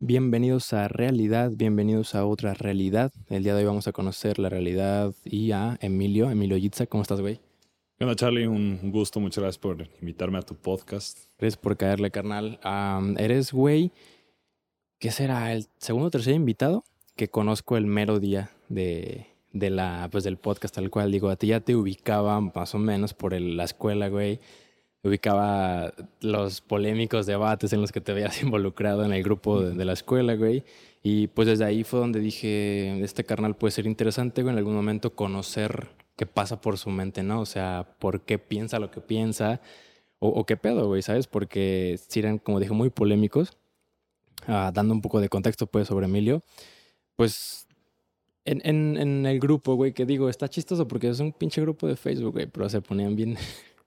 Bienvenidos a Realidad, bienvenidos a otra realidad. El día de hoy vamos a conocer la realidad y a Emilio, Emilio Yitza. ¿Cómo estás, güey? ¿Qué onda, Charlie? Un gusto, muchas gracias por invitarme a tu podcast. Gracias por caerle, carnal. eres, güey, ¿qué será? ¿El segundo o tercer invitado? Que conozco el mero día de, de la, pues, del podcast, tal cual. Digo, a ti ya te ubicaba más o menos por la escuela, güey ubicaba los polémicos debates en los que te veías involucrado en el grupo de, la escuela, güey. Y pues desde ahí fue donde dije, este carnal puede ser interesante, güey, en algún momento conocer qué pasa por su mente, ¿no? O sea, por qué piensa lo que piensa, o, qué pedo, güey, ¿sabes? Porque si eran, como dije, muy polémicos, ah, dando un poco de contexto, pues, sobre Emilio, pues en, en, el grupo, güey, que digo, está chistoso porque es un pinche grupo de Facebook, güey, pero se ponían bien,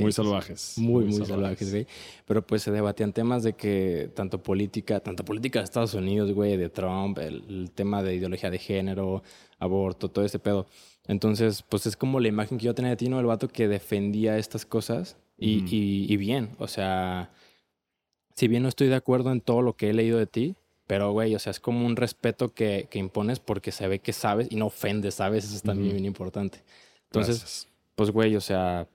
muy salvajes. Muy, muy, salvajes, güey. Pero pues se debatían temas de que tanto política, tanto política de Estados Unidos, güey, de Trump, el, tema de ideología de género, aborto, todo ese pedo. Entonces, pues es como la imagen que yo tenía de ti, ¿no? El vato que defendía estas cosas y, y, bien. O sea, si bien no estoy de acuerdo en todo lo que he leído de ti, pero, güey, o sea, es como un respeto que, que, impones porque se ve que sabes y no ofendes, ¿sabes? Eso es también bien importante. Entonces, pues, güey, o sea,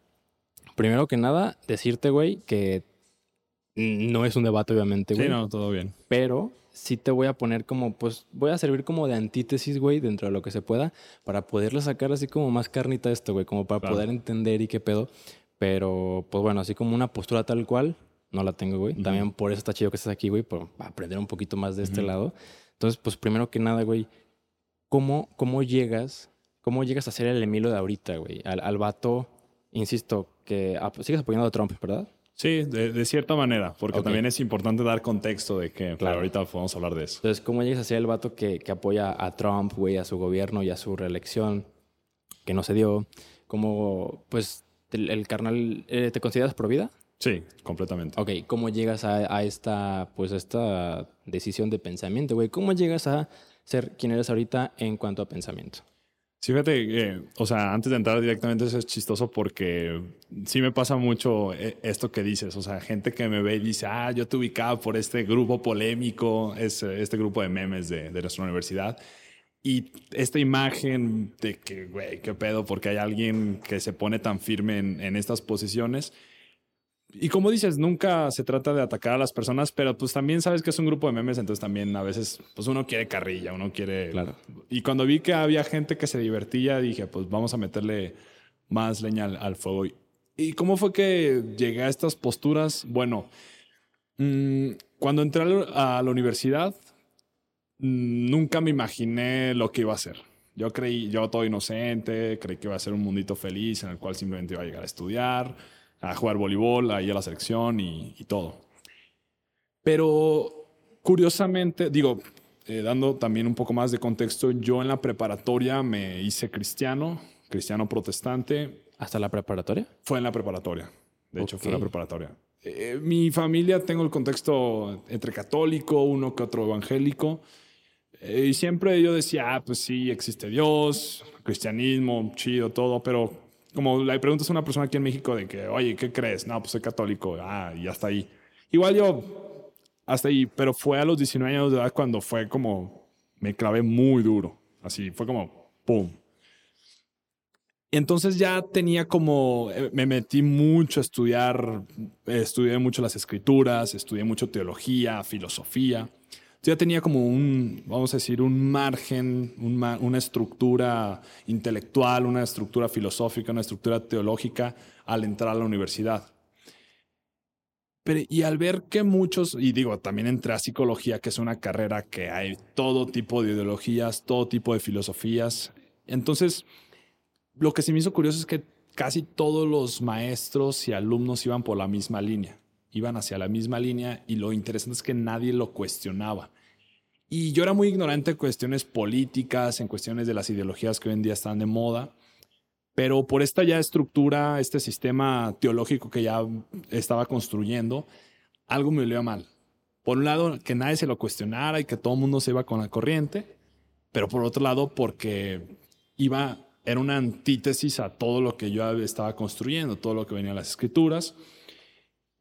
primero que nada, decirte, güey, que no es un debate, obviamente, güey. Sí, no, todo bien. Pero sí te voy a poner como, pues, voy a servir como de antítesis, güey, dentro de lo que se pueda, para poderle sacar así como más carnita a esto, güey, como para poder entender y qué pedo. Pero, pues bueno, así como una postura tal cual, no la tengo, güey. También por eso está chido que estés aquí, güey, para aprender un poquito más de este lado. Entonces, pues primero que nada, güey, ¿cómo, cómo llegas, cómo llegas a ser el Emilio de ahorita, güey? Al, al vato, insisto, que sigues apoyando a Trump, ¿verdad? Sí, de, cierta manera, porque también es importante dar contexto de que, claro, ahorita podemos hablar de eso. Entonces, ¿cómo llegas a ser el vato que, que apoya a Trump, güey, a su gobierno y a su reelección, que no se dio? ¿Cómo, pues, el, carnal, eh, ¿te consideras pro vida? Sí, completamente. Ok, ¿cómo llegas a, a esta, pues, a esta decisión de pensamiento, güey? ¿Cómo llegas a ser quien eres ahorita en cuanto a pensamiento? Sí, fíjate, o sea, antes de entrar directamente, eso es chistoso porque sí me pasa mucho eh, esto que dices. O sea, gente que me ve y dice, ah, yo te ubicaba por este grupo polémico, es este grupo de memes de, de nuestra universidad. Y esta imagen de que, güey, qué pedo, porque hay alguien que se pone tan firme en, en estas posiciones. Y como dices, nunca se trata de atacar a las personas, pero pues también sabes que es un grupo de memes, entonces también a veces pues uno quiere carrilla, uno quiere... Claro. Y cuando vi que había gente que se divertía, dije, pues vamos a meterle más leña al, fuego. ¿Y cómo fue que llegué a estas posturas? Bueno, mm, cuando entré a la universidad, mm, nunca me imaginé lo que iba a ser. Yo creí, yo todo inocente, creí que iba a ser un mundito feliz en el cual simplemente iba a llegar a estudiar a jugar voleibol, ahí a la selección y, todo. Pero curiosamente, digo, eh, dando también un poco más de contexto, yo en la preparatoria me hice cristiano, cristiano protestante. ¿Hasta la preparatoria? Fue en la preparatoria. De hecho, fue en la preparatoria. Eh, mi familia, tengo el contexto entre católico, uno que otro evangélico. Eh, y siempre yo decía, ah, pues sí, existe Dios, cristianismo, chido, todo, pero como le preguntas a una persona aquí en México de que, oye, ¿qué crees? No, pues soy católico. Ah, y hasta ahí. Igual yo, hasta ahí, pero fue a los 19 años de edad cuando fue como, me clavé muy duro. Así, fue como, ¡pum! Entonces ya tenía como, eh, me metí mucho a estudiar, estudié mucho las escrituras, estudié mucho teología, filosofía ya tenía como un, vamos a decir, un margen, una estructura intelectual, una estructura filosófica, una estructura teológica al entrar a la universidad. Pero, y al ver que muchos, y digo, también entré a psicología, que es una carrera que hay todo tipo de ideologías, todo tipo de filosofías. Entonces, lo que se me hizo curioso es que casi todos los maestros y alumnos iban por la misma línea iban hacia la misma línea y lo interesante es que nadie lo cuestionaba. Y yo era muy ignorante en cuestiones políticas, en cuestiones de las ideologías que hoy en día están de moda, pero por esta ya estructura, este sistema teológico que ya estaba construyendo, algo me olía mal. Por un lado, que nadie se lo cuestionara y que todo el mundo se iba con la corriente, pero por otro lado, porque iba, era una antítesis a todo lo que yo estaba construyendo, todo lo que venía en las escrituras.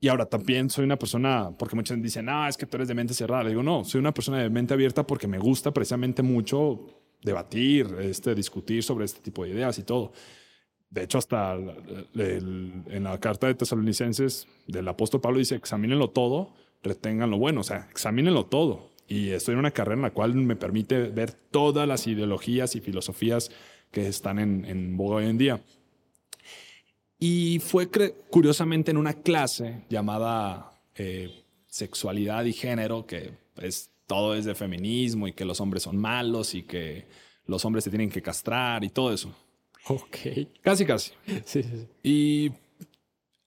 Y ahora también soy una persona, porque muchos dicen, ah, es que tú eres de mente cerrada. Le digo, no, soy una persona de mente abierta porque me gusta precisamente mucho debatir, este, discutir sobre este tipo de ideas y todo. De hecho, hasta en la carta de tesalonicenses del apóstol Pablo dice, examínenlo todo, retengan lo bueno, o sea, examínenlo todo. Y estoy en una carrera en la cual me permite ver todas las ideologías y filosofías que están en, en boga hoy en día. Y fue curiosamente en una clase llamada eh, Sexualidad y Género, que es, todo es de feminismo y que los hombres son malos y que los hombres se tienen que castrar y todo eso. Ok. Casi, casi. Sí, sí, sí. Y,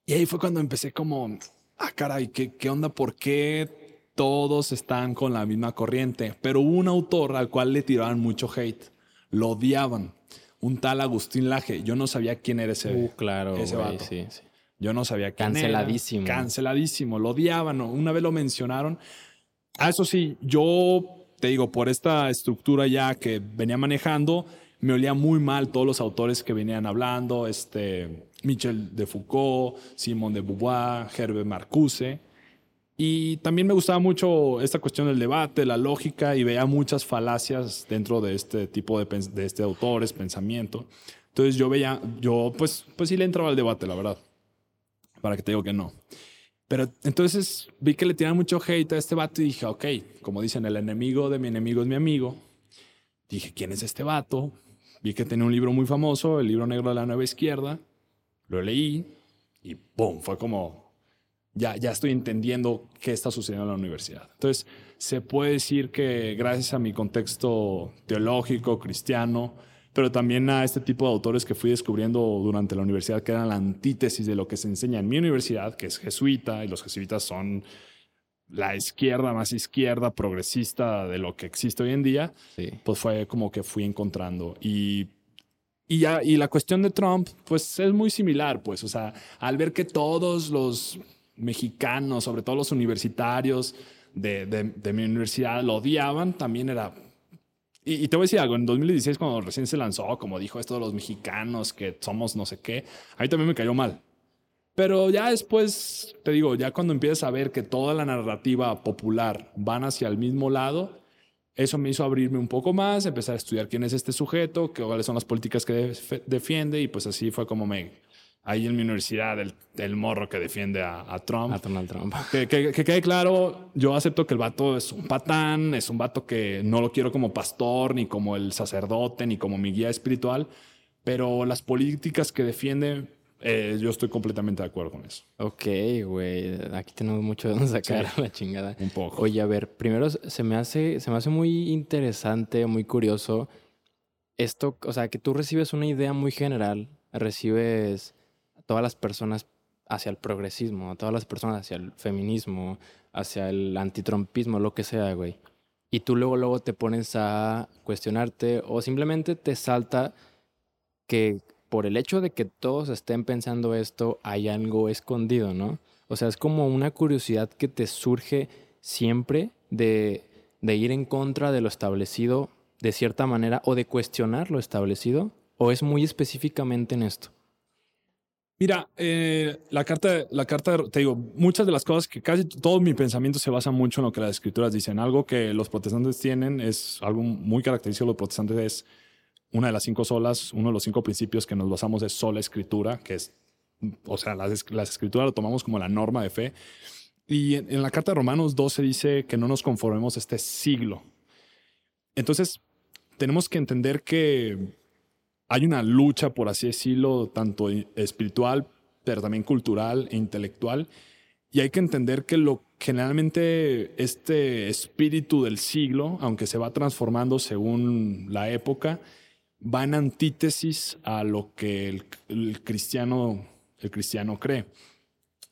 y ahí fue cuando empecé como, ah, caray, ¿qué, ¿qué onda? ¿Por qué todos están con la misma corriente? Pero hubo un autor al cual le tiraban mucho hate. Lo odiaban un tal Agustín Laje. Yo no sabía quién era ese, uh, claro, ese vato. Sí, sí. Yo no sabía quién Canceladísimo. era. Canceladísimo. Lo odiaban. Una vez lo mencionaron. Ah, eso sí, yo te digo, por esta estructura ya que venía manejando, me olía muy mal todos los autores que venían hablando, este, Michel de Foucault, Simón de Beauvoir, Hervé Marcuse. Y también me gustaba mucho esta cuestión del debate, la lógica, y veía muchas falacias dentro de este tipo de, de este autores, pensamiento. Entonces yo veía, yo pues, pues sí le entraba al debate, la verdad. Para que te digo que no. Pero entonces vi que le tiraban mucho hate a este vato y dije, ok, como dicen, el enemigo de mi enemigo es mi amigo. Dije, ¿quién es este vato? Vi que tenía un libro muy famoso, el libro negro de la nueva izquierda. Lo leí y ¡pum! Fue como, ya, ya estoy entendiendo qué está sucediendo en la universidad. Entonces, se puede decir que gracias a mi contexto teológico, cristiano, pero también a este tipo de autores que fui descubriendo durante la universidad, que eran la antítesis de lo que se enseña en mi universidad, que es jesuita, y los jesuitas son la izquierda más izquierda, progresista de lo que existe hoy en día, pues fue como que fui encontrando. Y y, ya, y la cuestión de Trump, pues es muy similar, pues, o sea, al ver que todos los mexicanos, sobre todo los universitarios de, mi universidad, lo odiaban, también era... Y, te voy a decir algo, en 2016 cuando recién se lanzó, como dijo esto de los mexicanos, que somos no sé qué, a mí también me cayó mal. Pero ya después, te digo, ya cuando empiezas a ver que toda la narrativa popular van hacia el mismo lado, eso me hizo abrirme un poco más, empezar a estudiar quién es este sujeto, cuáles son las políticas que defiende y pues así fue como me, ahí en mi universidad el, morro que defiende a, Trump. A Donald Trump. Que, que, quede claro, yo acepto que el vato es un patán, es un vato que no lo quiero como pastor, ni como el sacerdote, ni como mi guía espiritual, pero las políticas que defiende, eh, yo estoy completamente de acuerdo con eso. Ok, güey, aquí tenemos mucho de dónde sacar la chingada. Un poco. Oye, a ver, primero se me hace, se me hace muy interesante, muy curioso esto, o sea, que tú recibes una idea muy general, recibes todas las personas hacia el progresismo, todas las personas hacia el feminismo, hacia el antitrumpismo, lo que sea, güey. Y tú luego, luego te pones a cuestionarte o simplemente te salta que por el hecho de que todos estén pensando esto, hay algo escondido, ¿no? O sea, es como una curiosidad que te surge siempre de, de ir en contra de lo establecido de cierta manera o de cuestionar lo establecido, o es muy específicamente en esto. Mira, eh, la carta, la carta, te digo, muchas de las cosas que casi todo mi pensamiento se basa mucho en lo que las escrituras dicen. Algo que los protestantes tienen es algo muy característico de los protestantes es una de las cinco solas, uno de los cinco principios que nos basamos es sola escritura, que es, o sea, las, las escrituras lo tomamos como la norma de fe. Y en, la carta de Romanos 12 dice que no nos conformemos a este siglo. Entonces, tenemos que entender que hay una lucha, por así decirlo, tanto espiritual, pero también cultural e intelectual. Y hay que entender que lo generalmente este espíritu del siglo, aunque se va transformando según la época, va en antítesis a lo que el, cristiano, el cristiano cree.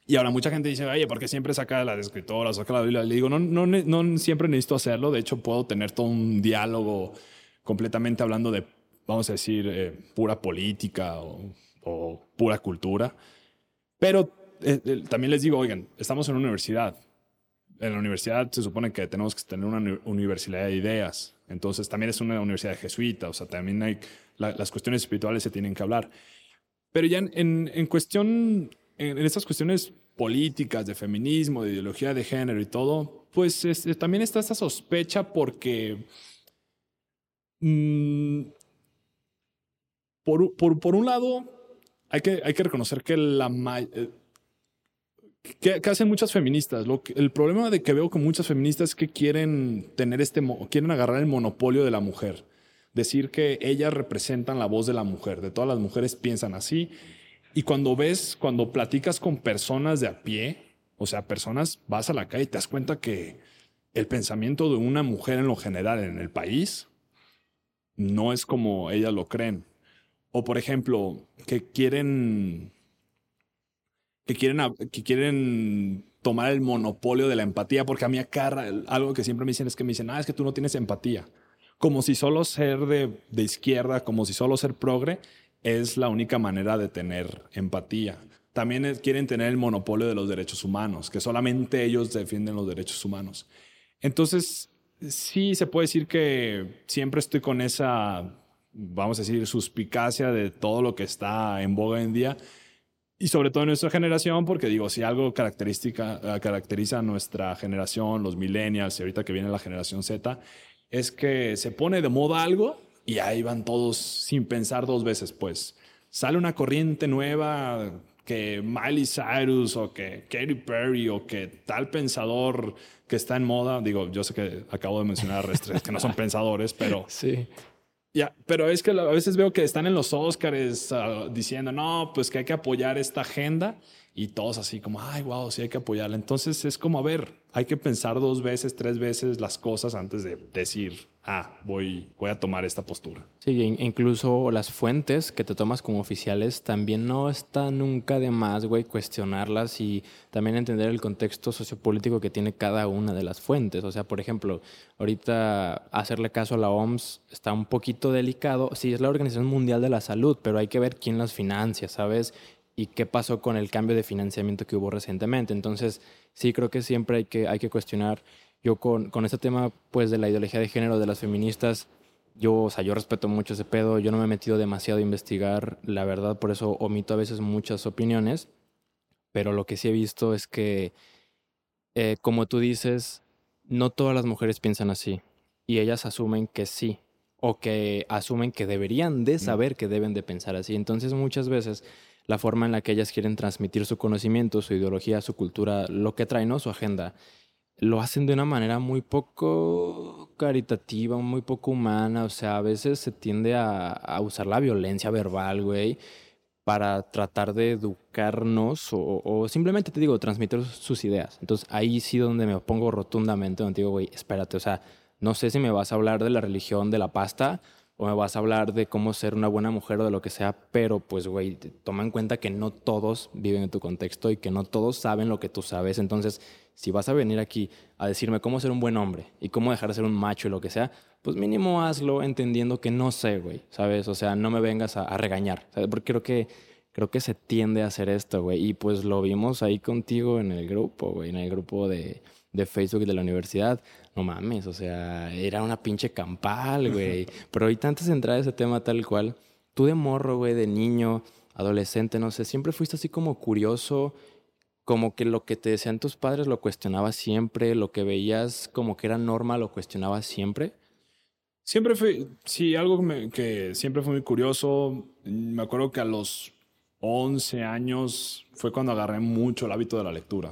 Y ahora mucha gente dice, oye, ¿por qué siempre saca las escritoras, saca la Biblia? Le digo, no, no, no siempre necesito hacerlo. De hecho, puedo tener todo un diálogo completamente hablando de vamos a decir, eh, pura política o, pura cultura. Pero eh, eh, también les digo, oigan, estamos en una universidad. En la universidad se supone que tenemos que tener una universidad de ideas. Entonces también es una universidad jesuita. O sea, también hay las cuestiones espirituales se tienen que hablar. Pero ya en, en, cuestión, en, estas cuestiones políticas, de feminismo, de ideología de género y todo, pues también está esta sospecha porque mm, por, por, por, un lado hay que, hay que reconocer que la eh, que, hacen muchas feministas. Lo el problema de que veo con muchas feministas es que quieren tener este, quieren agarrar el monopolio de la mujer. Decir que ellas representan la voz de la mujer. De todas las mujeres piensan así. Y cuando ves, cuando platicas con personas de a pie, o sea, personas, vas a la calle y te das cuenta que el pensamiento de una mujer en lo general en el país no es como ellas lo creen. O por ejemplo, que quieren que quieren, que quieren tomar el monopolio de la empatía, porque a mí acá algo que siempre me dicen es que me dicen, ah, es que tú no tienes empatía. Como si solo ser de, de izquierda, como si solo ser progre es la única manera de tener empatía. También quieren tener el monopolio de los derechos humanos, que solamente ellos defienden los derechos humanos. Entonces, sí se puede decir que siempre estoy con esa, vamos a decir, suspicacia de todo lo que está en boga en día, y sobre todo en nuestra generación, porque digo, si algo característica, eh, caracteriza a nuestra generación, los millennials y ahorita que viene la generación Z, es que se pone de moda algo y ahí van todos sin pensar dos veces, pues. Sale una corriente nueva que Miley Cyrus o que Katy Perry o que tal pensador que está en moda, digo, yo sé que acabo de mencionar a que no son pensadores, pero sí. Ya, pero es que a veces veo que están en los Oscars ah, diciendo, no, pues que hay que apoyar esta agenda y todos así como, ay, wow, sí hay que apoyarla. Entonces es como, a ver, hay que pensar dos veces, tres veces las cosas antes de decir, ah, voy, voy a tomar esta postura. Sí, incluso las fuentes que te tomas como oficiales también no está nunca de más, güey, cuestionarlas y también entender el contexto sociopolítico que tiene cada una de las fuentes. O sea, por ejemplo, ahorita hacerle caso a la OMS está un poquito delicado. Sí, es la Organización Mundial de la Salud, pero hay que ver quién las financia, ¿sabes? y qué pasó con el cambio de financiamiento que hubo recientemente. Entonces, sí creo que siempre hay que, hay que cuestionar yo con, con este tema pues de la ideología de género de las feministas, yo, o sea, yo respeto mucho ese pedo, yo no me he metido demasiado a investigar, la verdad, por eso omito a veces muchas opiniones, pero lo que sí he visto es que, eh, como tú dices, no todas las mujeres piensan así y ellas asumen que sí o que asumen que deberían de saber que deben de pensar así. Entonces muchas veces la forma en la que ellas quieren transmitir su conocimiento, su ideología, su cultura, lo que traen, ¿no? Su agenda, lo hacen de una manera muy poco caritativa, muy poco humana. O sea, a veces se tiende a, usar la violencia verbal, güey, para tratar de educarnos o, simplemente, te digo, transmitir sus ideas. Entonces ahí sí donde me opongo rotundamente, donde digo, güey, espérate, o sea, no sé si me vas a hablar de la religión de la pasta o me vas a hablar de cómo ser una buena mujer o de lo que sea, pero pues, güey, toma en cuenta que no todos viven en tu contexto y que no todos saben lo que tú sabes. Entonces, si vas a venir aquí a decirme cómo ser un buen hombre y cómo dejar de ser un macho y lo que sea, pues mínimo hazlo entendiendo que no sé, güey, ¿sabes? O sea, no me vengas a, regañar, ¿sabes? Porque creo que, creo que se tiende a hacer esto, güey. Y pues lo vimos ahí contigo en el grupo, güey, en el grupo de, de Facebook de la universidad. No mames, o sea, era una pinche campal, güey. Pero ahorita antes de entrar a ese tema tal cual, tú de morro, güey, de niño, adolescente, no sé, siempre fuiste así como curioso como que lo que te decían tus padres lo cuestionabas siempre, lo que veías como que era normal lo cuestionabas siempre. Siempre fue, sí, algo que, siempre fue muy curioso. Me acuerdo que a los 11 años fue cuando agarré mucho el hábito de la lectura.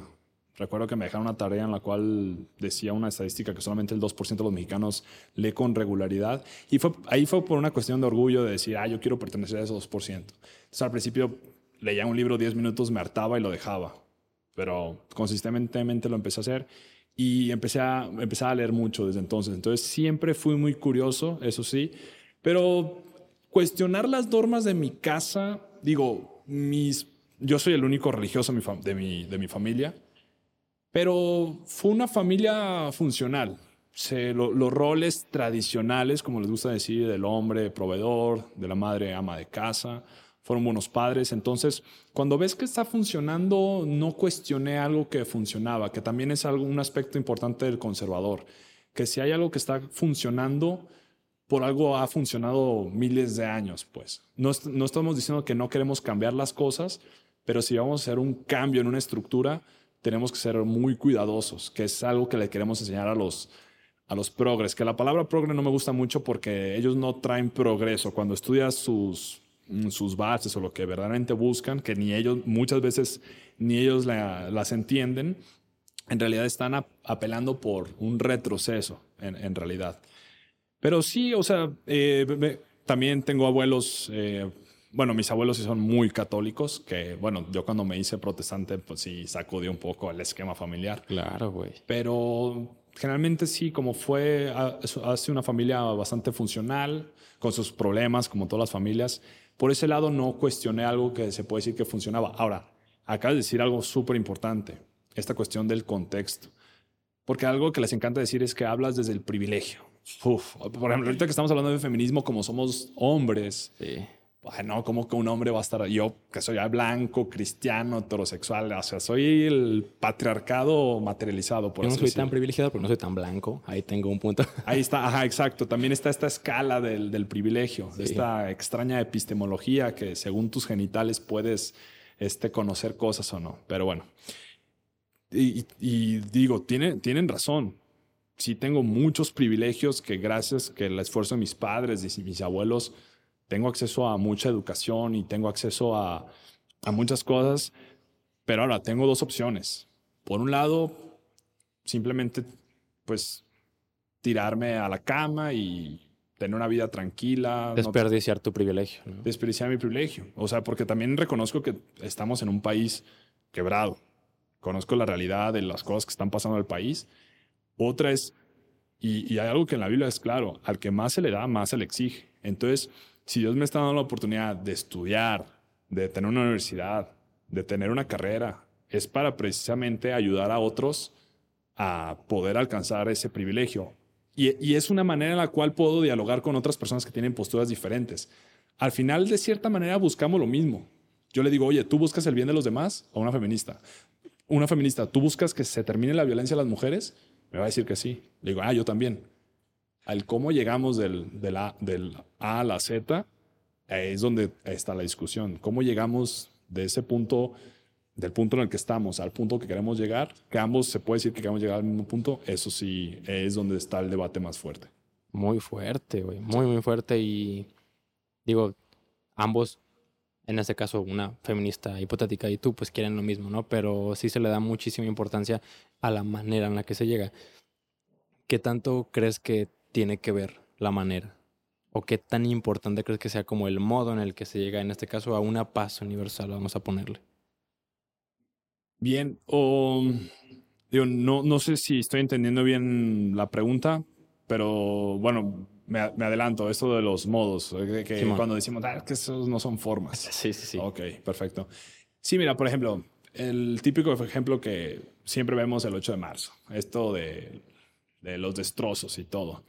Recuerdo que me dejaron una tarea en la cual decía una estadística que solamente el 2% de los mexicanos lee con regularidad. Y fue, ahí fue por una cuestión de orgullo de decir, ah, yo quiero pertenecer a ese 2%. Entonces al principio leía un libro 10 minutos, me hartaba y lo dejaba pero consistentemente lo empecé a hacer y empecé a, empecé a leer mucho desde entonces. Entonces siempre fui muy curioso, eso sí, pero cuestionar las normas de mi casa, digo, mis, yo soy el único religioso de mi, de mi familia, pero fue una familia funcional. Se, los roles tradicionales, como les gusta decir, del hombre proveedor, de la madre ama de casa, fueron buenos padres. Entonces, cuando ves que está funcionando, no cuestioné algo que funcionaba, que también es algo, un aspecto importante del conservador, que si hay algo que está funcionando, por algo ha funcionado miles de años, pues. No, no estamos diciendo que no queremos cambiar las cosas, Pero si vamos a hacer un cambio en una estructura, tenemos que ser muy cuidadosos, que es algo que le queremos enseñar a los, a los progres, que la palabra progre no me gusta mucho porque ellos no traen progreso. Cuando estudias sus, mm, sus bases o lo que verdaderamente buscan, que ni ellos muchas veces ni ellos las entienden, en realidad están apelando por un retroceso, en, en, realidad. Pero sí, o sea, eh, también tengo abuelos, eh, bueno, mis abuelos sí son muy católicos, que bueno, yo cuando me hice protestante, pues sí sacudí un poco el esquema familiar. Claro, güey. Pero generalmente sí, como fue, hace una familia bastante funcional, con sus problemas, como todas las familias. Por ese lado no cuestioné algo que se puede decir que funcionaba. Ahora, acabas de decir algo súper importante, esta cuestión del contexto. Porque algo que les encanta decir es que hablas desde el privilegio. Uf, por ejemplo, ahorita que estamos hablando de feminismo, como somos hombres, sí no, como que un hombre va a estar, yo que soy blanco, cristiano, heterosexual, o sea, soy el patriarcado materializado. Por yo no soy tan privilegiado porque no soy tan blanco, ahí tengo un punto. Ahí está, ajá, exacto. También está esta escala del, del privilegio, esta extraña epistemología que según tus genitales puedes este, conocer cosas o no. Pero bueno, y, y digo, tiene, tienen razón. Sí tengo muchos privilegios que gracias que el esfuerzo de mis padres y mis abuelos tengo acceso a mucha educación y tengo acceso a, a muchas cosas, pero ahora tengo dos opciones. Por un lado, simplemente pues tirarme a la cama y tener una vida tranquila. Desperdiciar tu privilegio. Desperdiciar mi privilegio. O sea, porque también reconozco que estamos en un país quebrado. Conozco la realidad de las cosas que están pasando en el país. Otra es, y, y hay algo que en la Biblia es claro, al que más se le da, más se le exige. Entonces, si Dios me está dando la oportunidad de estudiar, de tener una universidad, de tener una carrera, es para precisamente ayudar a otros a poder alcanzar ese privilegio. Y, es una manera en la cual puedo dialogar con otras personas que tienen posturas diferentes. Al final, de cierta manera, buscamos lo mismo. Yo le digo, oye, ¿tú buscas el bien de los demás o una feminista? Una feminista, ¿tú buscas que se termine la violencia a las mujeres? Me va a decir que sí. Le digo, ah, yo también al cómo llegamos del, del, a, del A a la Z, es donde está la discusión. ¿Cómo llegamos de ese punto, del punto en el que estamos, al punto que queremos llegar? Que ambos se puede decir que queremos llegar al mismo punto. Eso sí es donde está el debate más fuerte. Muy fuerte, güey. Muy, muy fuerte. Y digo, ambos, en este caso, una feminista hipotética y tú, pues quieren lo mismo, ¿no? Pero sí se le da muchísima importancia a la manera en la que se llega. ¿Qué tanto crees que tiene que ver la manera? ¿O qué tan importante crees que sea como el modo en el que se llega, en este caso, a una paz universal, vamos a ponerle? Bien, o no, no sé si estoy entendiendo bien la pregunta, pero bueno, me, adelanto, esto de los modos, eh, que, cuando decimos ah, que esos no son formas. Sí, sí, sí. Ok, perfecto. Sí, mira, por ejemplo, el típico ejemplo que siempre vemos el 8 de marzo, esto de, de los destrozos y todo.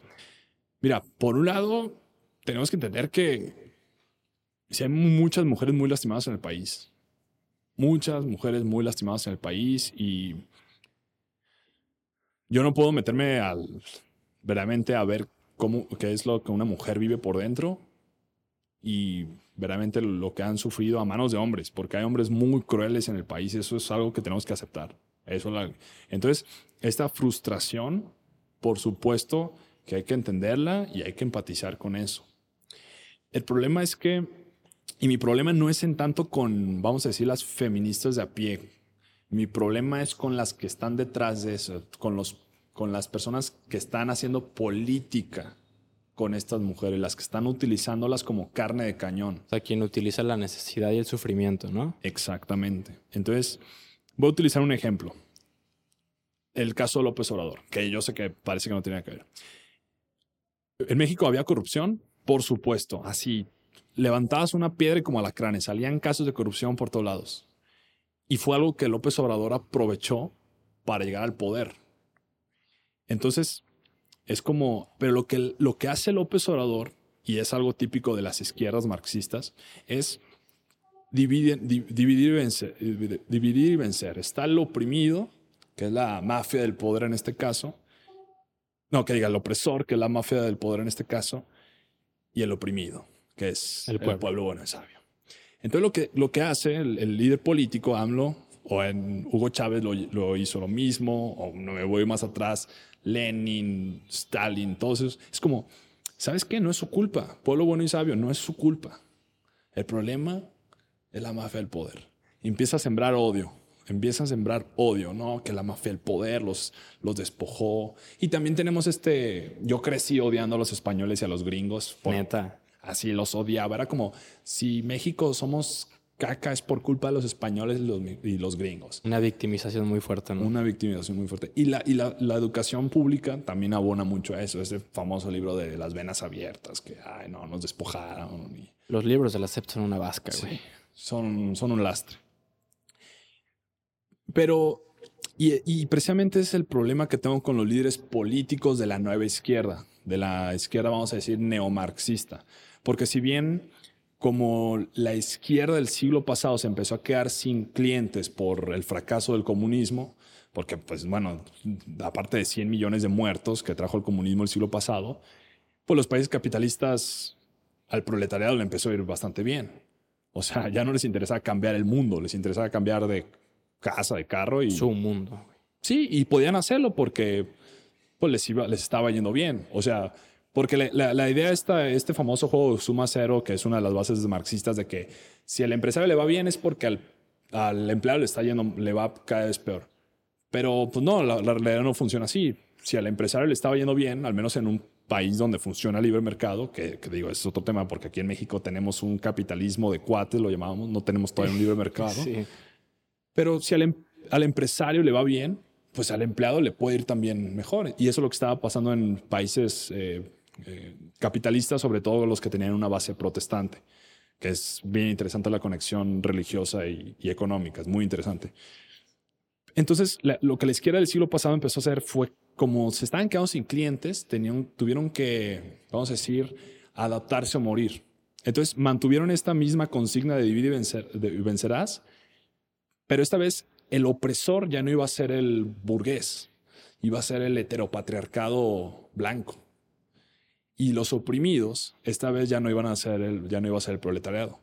Mira, por un lado, tenemos que entender que si hay muchas mujeres muy lastimadas en el país. Muchas mujeres muy lastimadas en el país y yo no puedo meterme al verdaderamente a ver cómo qué es lo que una mujer vive por dentro y verdaderamente lo que han sufrido a manos de hombres, porque hay hombres muy crueles en el país, eso es algo que tenemos que aceptar. Eso entonces, esta frustración, por supuesto, que hay que entenderla y hay que empatizar con eso. El problema es que, y mi problema no es en tanto con, vamos a decir, las feministas de a pie. Mi problema es con las que están detrás de eso, con, los, con las personas que están haciendo política con estas mujeres, las que están utilizándolas como carne de cañón. O sea, quien utiliza la necesidad y el sufrimiento, ¿no? Exactamente. Entonces, voy a utilizar un ejemplo. El caso López Obrador, que yo sé que parece que no tiene que ver. En México había corrupción, por supuesto, así. Levantabas una piedra y como alacranes, salían casos de corrupción por todos lados. Y fue algo que López Obrador aprovechó para llegar al poder. Entonces, es como, pero lo que, lo que hace López Obrador, y es algo típico de las izquierdas marxistas, es dividir, dividir, y vencer, dividir y vencer. Está el oprimido, que es la mafia del poder en este caso, no, que diga el opresor, que es la mafia del poder en este caso, y el oprimido, que es el pueblo, bueno y sabio. Entonces lo que, lo que hace el, el líder político, AMLO, o en Hugo Chávez lo, lo, hizo lo mismo, o no me voy más atrás, Lenin, Stalin, todos esos, es como, ¿sabes qué? No es su culpa. Pueblo bueno y sabio, no es su culpa. El problema es la mafia del poder. empieza a sembrar odio. Empieza a sembrar odio, ¿no? Que la mafia del poder los, los despojó. Y también tenemos este. Yo crecí odiando a los españoles y a los gringos. Por, Neta. Así los odiaba. Era como si México somos caca es por culpa de los españoles y los, y los, gringos. Una victimización muy fuerte, ¿no? Una victimización muy fuerte. Y, la, y la, la, educación pública también abona mucho a eso. Ese famoso libro de las venas abiertas, que, ay, no, nos despojaron. Y... Los libros de la SEP son una vasca, güey. Sí, son, son un lastre. Pero, y, y precisamente es el problema que tengo con los líderes políticos de la nueva izquierda, de la izquierda, vamos a decir, neomarxista. Porque si bien como la izquierda del siglo pasado se empezó a quedar sin clientes por el fracaso del comunismo, porque pues bueno, aparte de 100 millones de muertos que trajo el comunismo el siglo pasado, pues los países capitalistas al proletariado le empezó a ir bastante bien. O sea, ya no les interesaba cambiar el mundo, les interesaba cambiar de casa, de carro y... Su mundo. Sí, y podían hacerlo porque pues les, iba, les estaba yendo bien. O sea, porque la, la, idea esta, este famoso juego suma cero, que es una de las bases marxistas de que si al empresario le va bien es porque al, al empleado le está yendo, le va cada vez peor. Pero pues no, la, la, realidad no funciona así. Si al empresario le estaba yendo bien, al menos en un país donde funciona el libre mercado, que, que digo, es otro tema, porque aquí en México tenemos un capitalismo de cuates, lo llamamos, no tenemos todavía un libre mercado. sí. Pero si al, em, al empresario le va bien, pues al empleado le puede ir también mejor. Y eso es lo que estaba pasando en países eh, eh, capitalistas, sobre todo los que tenían una base protestante, que es bien interesante la conexión religiosa y, económica, es muy interesante. Entonces, lo que la izquierda del siglo pasado empezó a hacer fue, como se estaban quedando sin clientes, tenían, tuvieron que, vamos a decir, adaptarse o morir. Entonces, mantuvieron esta misma consigna de dividir y vencerás, pero esta vez el opresor ya no iba a ser el burgués, iba a ser el heteropatriarcado blanco. Y los oprimidos, esta vez ya no iban a ser el, ya no iba a ser el proletariado.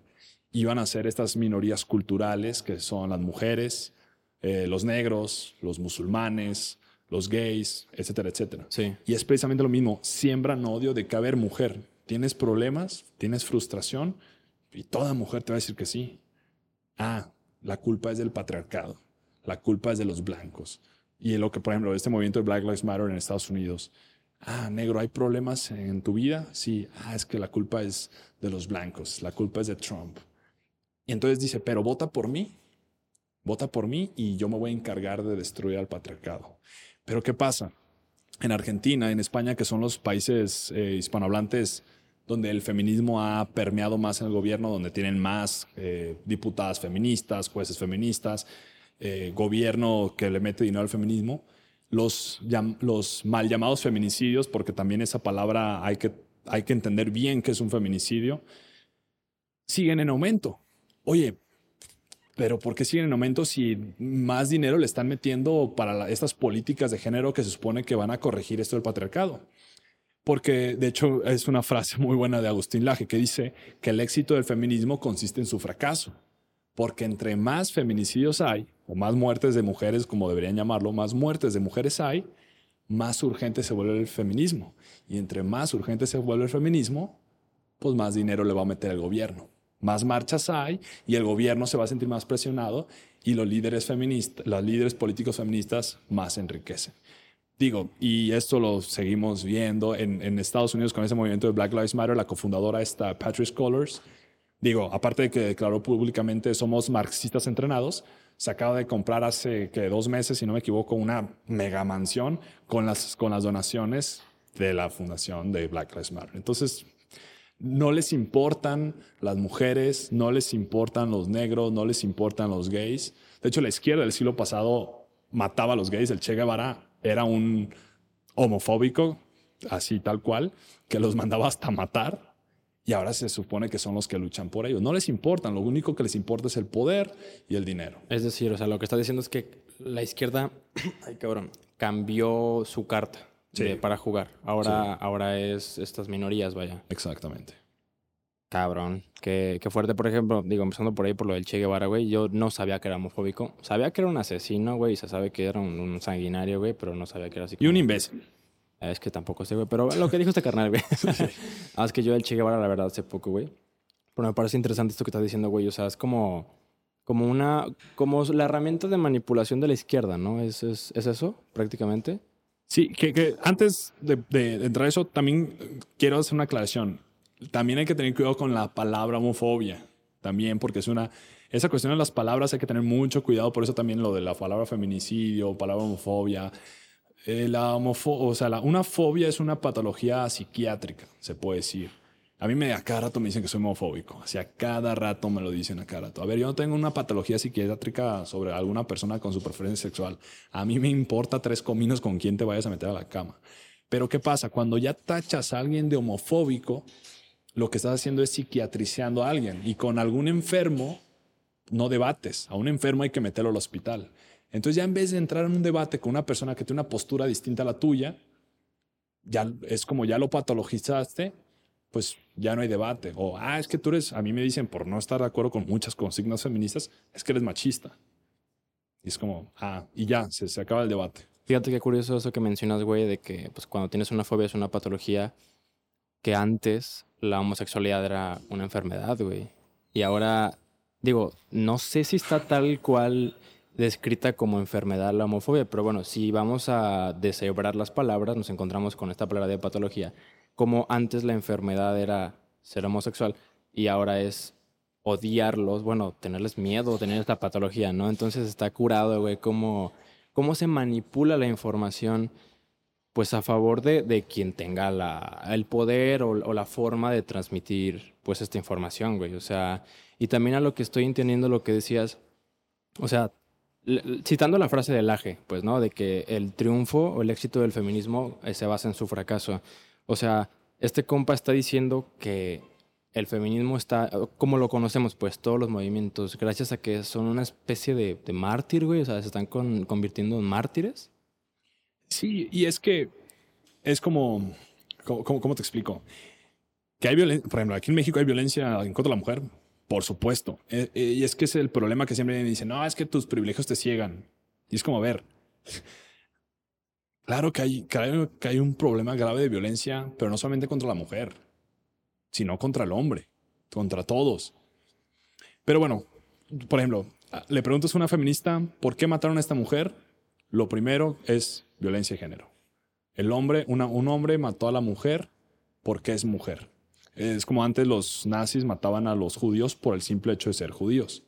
Iban a ser estas minorías culturales que son las mujeres, eh, los negros, los musulmanes, los gays, etcétera, etcétera. Sí. Y es precisamente lo mismo. Siembran odio de que, a ver, mujer, tienes problemas, tienes frustración, y toda mujer te va a decir que sí. Ah, la culpa es del patriarcado. La culpa es de los blancos. Y lo que, por ejemplo, este movimiento de Black Lives Matter en Estados Unidos, Ah, negro, ¿hay problemas en tu vida? Sí. Ah, es que la culpa es de los blancos, la culpa es de Trump. Y entonces dice, pero vota por mí, vota por mí y yo me voy a encargar de destruir al patriarcado. Pero ¿qué pasa? En Argentina, en España, que son los países eh, hispanohablantes donde el feminismo ha permeado más en el gobierno, donde tienen más eh, diputadas feministas, jueces feministas, eh, gobierno que le mete dinero al feminismo, los, los mal llamados feminicidios, porque también esa palabra hay que, hay que entender bien que es un feminicidio, siguen en aumento. Oye, pero ¿por qué siguen en aumento si más dinero le están metiendo para la, estas políticas de género que se supone que van a corregir esto del patriarcado? Porque de hecho es una frase muy buena de Agustín Laje que dice que el éxito del feminismo consiste en su fracaso. Porque entre más feminicidios hay, o más muertes de mujeres, como deberían llamarlo, más muertes de mujeres hay, más urgente se vuelve el feminismo. Y entre más urgente se vuelve el feminismo, pues más dinero le va a meter el gobierno. Más marchas hay y el gobierno se va a sentir más presionado y los líderes feministas, los líderes políticos feministas más enriquecen. Digo, y esto lo seguimos viendo en, Estados Unidos con ese movimiento de Black Lives Matter, la cofundadora está Patrice Collars. Digo, aparte de que declaró públicamente somos marxistas entrenados, se acaba de comprar hace que dos meses, si no me equivoco, una mega mansión con las, con las donaciones de la fundación de Black Lives Matter. Entonces, no les importan las mujeres, no les importan los negros, no les importan los gays. De hecho, la izquierda del siglo pasado mataba a los gays. El Che Guevara era un homofóbico, así tal cual, que los mandaba hasta matar y ahora se supone que son los que luchan por ellos. No les importan, lo único que les importa es el poder y el dinero. Es decir, o sea, lo que está diciendo es que la izquierda, ay cabrón, cambió su carta sí. de, para jugar. Ahora, sí. ahora es estas minorías, vaya. Exactamente. Cabrón. Qué, qué fuerte, por ejemplo, digo, empezando por ahí por lo del Che Guevara, güey, yo no sabía que era homofóbico. Sabía que era un asesino, güey, y se sabe que era un, un sanguinario, güey, pero no sabía que era así. Y un imbécil. Ah, Es que tampoco sé, güey, pero lo que dijo este carnal, güey. ah, es que yo el Che Guevara, la verdad, hace poco, güey. Pero me parece interesante esto que estás diciendo, güey. O sea, es como, como una, como la herramienta de manipulación de la izquierda, ¿no? ¿Es, es, es eso, prácticamente? Sí, que, que antes de, de- de entrar a eso, también quiero hacer una aclaración. También hay que tener cuidado con la palabra homofobia. También, porque es una. Esa cuestión de las palabras hay que tener mucho cuidado. Por eso también lo de la palabra feminicidio, palabra homofobia. Eh, la homofo o sea, la- una fobia es una patología psiquiátrica, se puede decir. A mí me a cada rato me dicen que soy homofóbico. Así a cada rato me lo dicen a cada rato. A ver, yo no tengo una patología psiquiátrica sobre alguna persona con su preferencia sexual. A mí me importa tres cominos con quién te vayas a meter a la cama. Pero ¿qué pasa? Cuando ya tachas a alguien de homofóbico, lo que estás haciendo es psiquiatrizando a alguien. Y con algún enfermo, no debates. A un enfermo hay que meterlo al hospital. Entonces ya en vez de entrar en un debate con una persona que tiene una postura distinta a la tuya, ya es como ya lo patologizaste, pues ya no hay debate. O, ah, es que tú eres, a mí me dicen, por no estar de acuerdo con muchas consignas feministas, es que eres machista. Y es como, ah, y ya, se, se acaba el debate. Fíjate qué curioso eso que mencionas, güey, de que pues, cuando tienes una fobia es una patología que antes la homosexualidad era una enfermedad, güey. Y ahora, digo, no sé si está tal cual descrita como enfermedad la homofobia, pero bueno, si vamos a deshebrar las palabras, nos encontramos con esta palabra de patología. Como antes la enfermedad era ser homosexual y ahora es odiarlos, bueno, tenerles miedo, tener esta patología, ¿no? Entonces está curado, güey, cómo, cómo se manipula la información, pues a favor de, de quien tenga la, el poder o, la forma de transmitir, pues esta información, güey. O sea, y también a lo que estoy entendiendo lo que decías, o sea, citando la frase del Laje, pues, ¿no? De que el triunfo o el éxito del feminismo eh, se basa en su fracaso. O sea, este compa está diciendo que el feminismo está, como lo conocemos, pues todos los movimientos, gracias a que son una especie de, de mártir, güey, o sea, se están con- convirtiendo en mártires. Sí, y es que es como, ¿cómo, cómo- cómo te explico? Que hay violencia, por ejemplo, aquí en México hay violencia en contra de la mujer, por supuesto. Eh, eh, y es que es el problema que siempre dicen, no, es que tus privilegios te ciegan. Y es como, a ver, claro que hay, claro que hay un problema grave de violencia, pero no solamente contra la mujer, sino contra el hombre, contra todos. Pero bueno, por ejemplo, le preguntas a una feminista, ¿por qué mataron a esta mujer? Lo primero es violencia de género. El hombre, un hombre mató a la mujer porque es mujer. Es como antes los nazis mataban a los judíos por el simple hecho de ser judíos.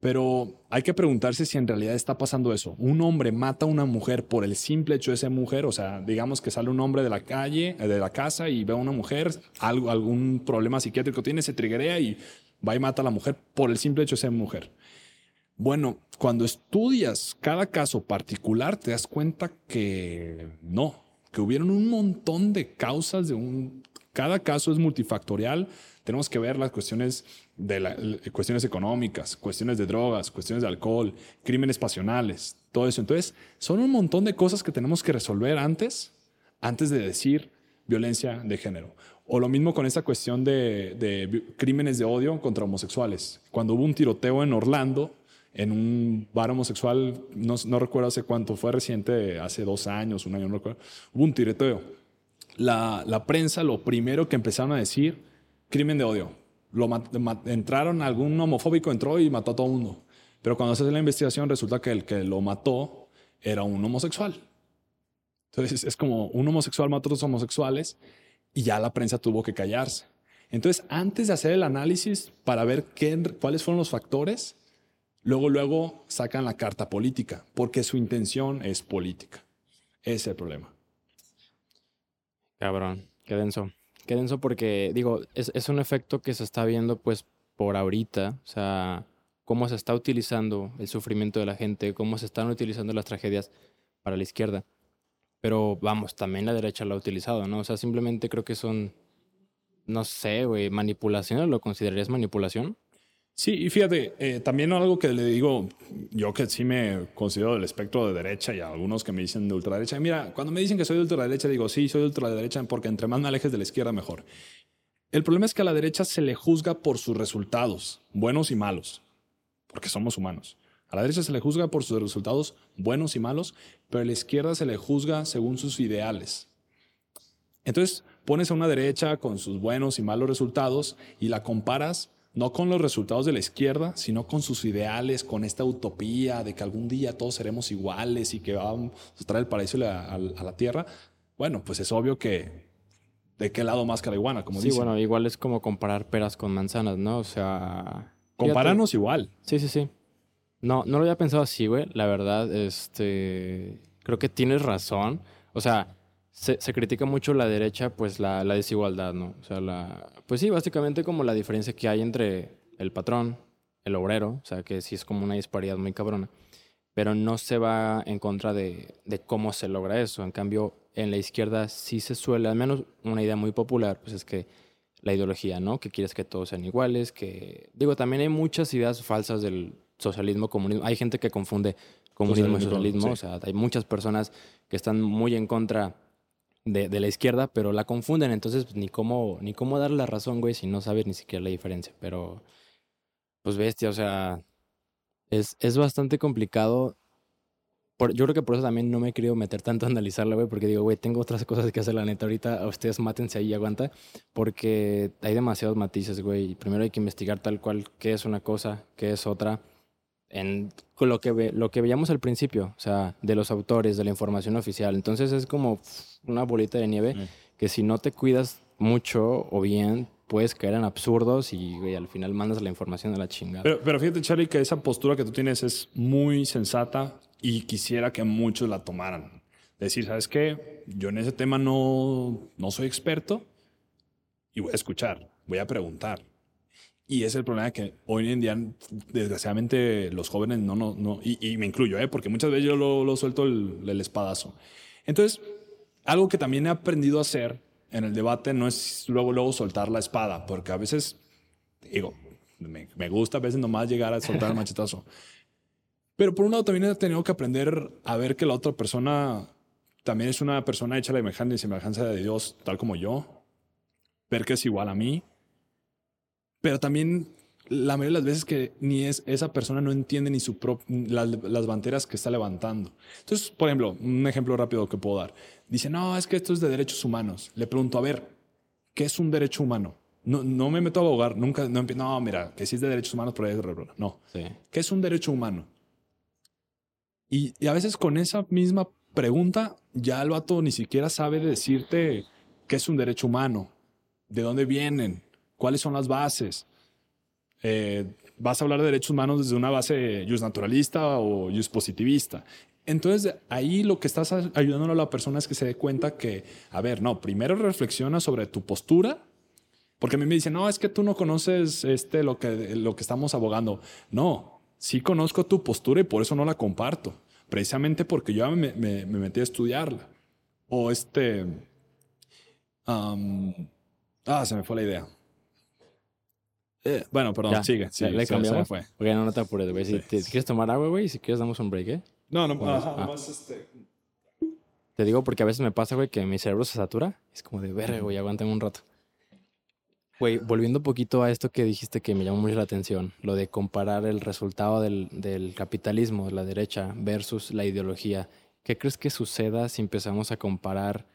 Pero hay que preguntarse si en realidad está pasando eso. Un hombre mata a una mujer por el simple hecho de ser mujer. O sea, digamos que sale un hombre de la calle, eh, de la casa y ve a una mujer, algo, algún problema psiquiátrico tiene, se triguea y va y mata a la mujer por el simple hecho de ser mujer. Bueno, cuando estudias cada caso particular, te das cuenta que no, que hubieron un montón de causas de un. Cada caso es multifactorial. Tenemos que ver las cuestiones de la- cuestiones económicas, cuestiones de drogas, cuestiones de alcohol, crímenes pasionales, todo eso. Entonces, son un montón de cosas que tenemos que resolver antes, antes de decir violencia de género. O lo mismo con esta cuestión de, de crímenes de odio contra homosexuales. Cuando hubo un tiroteo en Orlando, en un bar homosexual, no, no recuerdo hace cuánto, fue reciente, hace dos años, un año, no recuerdo, hubo un tiroteo. La, la prensa lo primero que empezaron a decir, crimen de odio. Lo entraron, algún homofóbico entró y mató a todo el mundo. Pero cuando se hace la investigación resulta que el que lo mató era un homosexual. Entonces es como un homosexual mató a otros homosexuales y ya la prensa tuvo que callarse. Entonces, antes de hacer el análisis para ver qué, cuáles fueron los factores, luego, luego sacan la carta política, porque su intención es política. Ese es el problema. Cabrón, qué denso. Qué denso porque, digo, es, es un efecto que se está viendo pues por ahorita, o sea, cómo se está utilizando el sufrimiento de la gente, cómo se están utilizando las tragedias para la izquierda. Pero vamos, también la derecha lo ha utilizado, ¿no? O sea, simplemente creo que son, no sé, güey, manipulación, ¿lo considerarías manipulación? Sí, y fíjate, eh, también algo que le digo, yo que sí me considero del espectro de derecha y a algunos que me dicen de ultraderecha, mira, cuando me dicen que soy de ultraderecha, digo, sí, soy de ultraderecha porque entre más me alejes de la izquierda, mejor. El problema es que a la derecha se le juzga por sus resultados, buenos y malos, porque somos humanos. A la derecha se le juzga por sus resultados buenos y malos, pero a la izquierda se le juzga según sus ideales. Entonces pones a una derecha con sus buenos y malos resultados y la comparas no con los resultados de la izquierda, sino con sus ideales, con esta utopía de que algún día todos seremos iguales y que vamos a traer el paraíso a la, tierra. Bueno, pues es obvio que de qué lado más iguana, como sí, bueno, igual es como comparar peras con manzanas, ¿no? O sea... Comparanos igual. Sí, sí, sí. No, no lo había pensado así, güey. La verdad, este... Creo que tienes razón. O sea, se, critica mucho la derecha, pues la, desigualdad, ¿no? O sea, la, pues sí, básicamente como la diferencia que hay entre el patrón, el obrero, o sea, que sí es como una disparidad muy cabrona, pero no se va en contra de, de cómo se logra eso. En cambio, en la izquierda sí se suele, al menos una idea muy popular, pues es que la ideología, ¿no? Que quieres que todos sean iguales, que... Digo, también hay muchas ideas falsas del socialismo, comunismo. Hay gente que confunde comunismo y socialismo, o sea, hay muchas personas que están muy en contra de, la izquierda, pero la confunden, entonces pues, ni cómo, ni cómo darle la razón, güey, si no sabes ni siquiera la diferencia. Pero, pues bestia, o sea, es, es bastante complicado. Por, yo creo que por eso también no me he querido meter tanto a analizarla, güey, porque digo, güey, tengo otras cosas que hacer, la neta, ahorita ustedes mátense ahí y aguanta, porque hay demasiados matices, güey. Primero hay que investigar tal cual qué es una cosa, qué es otra en lo que, lo que veíamos al principio, o sea, de los autores, de la información oficial. Entonces es como una bolita de nieve mm. que si no te cuidas mucho o bien, puedes caer en absurdos y al final mandas la información a la chingada. Pero, pero fíjate, Charlie, que esa postura que tú tienes es muy sensata y quisiera que muchos la tomaran. Decir, ¿sabes qué? Yo en ese tema no, no soy experto y voy a escuchar, voy a preguntar. Y es el problema que hoy en día, desgraciadamente, los jóvenes no, no, no y, me incluyo, ¿eh? porque muchas veces yo lo, lo suelto el, el, espadazo. Entonces, algo que también he aprendido a hacer en el debate no es luego, luego soltar la espada, porque a veces, digo, me, me gusta a veces nomás llegar a soltar el machetazo. Pero por un lado también he tenido que aprender a ver que la otra persona también es una persona hecha la imagen y semejanza de Dios, tal como yo. Ver que es igual a mí pero también la mayoría de las veces que ni es esa persona no entiende ni su las, las, banderas que está levantando. Entonces, por ejemplo, un ejemplo rápido que puedo dar. Dice, no, es que esto es de derechos humanos. Le pregunto, a ver, ¿qué es un derecho humano? No, no me meto a abogar, nunca, no, no mira, que si es de derechos humanos, pero es No. ¿Qué es un derecho humano? Y, y, a veces con esa misma pregunta, ya el vato ni siquiera sabe decirte qué es un derecho humano, de dónde vienen, cuáles son las bases. Eh, vas a hablar de derechos humanos desde una base naturalista o positivista. Entonces, ahí lo que estás ayudando a la persona es que se dé cuenta que, a ver, no, primero reflexiona sobre tu postura, porque a mí me dicen, no, es que tú no conoces este, lo, que, lo que estamos abogando. No, sí conozco tu postura y por eso no la comparto, precisamente porque yo me, me, metí a estudiarla. O este... ah, se me fue la idea. Eh, bueno, perdón, sigue. Sí, le cambiamos. fue. Ok, no, no te apures, güey. Si, quieres tomar agua, güey, si quieres damos un break, ¿eh? No, no, ajá, ah. este... Te digo porque a veces me pasa, güey, que mi cerebro se satura. Es como de verga, güey, aguántame un rato. Güey, volviendo un poquito a esto que dijiste que me llamó mucho la atención, lo de comparar el resultado del, del capitalismo, la derecha, versus la ideología. ¿Qué crees que suceda si empezamos a comparar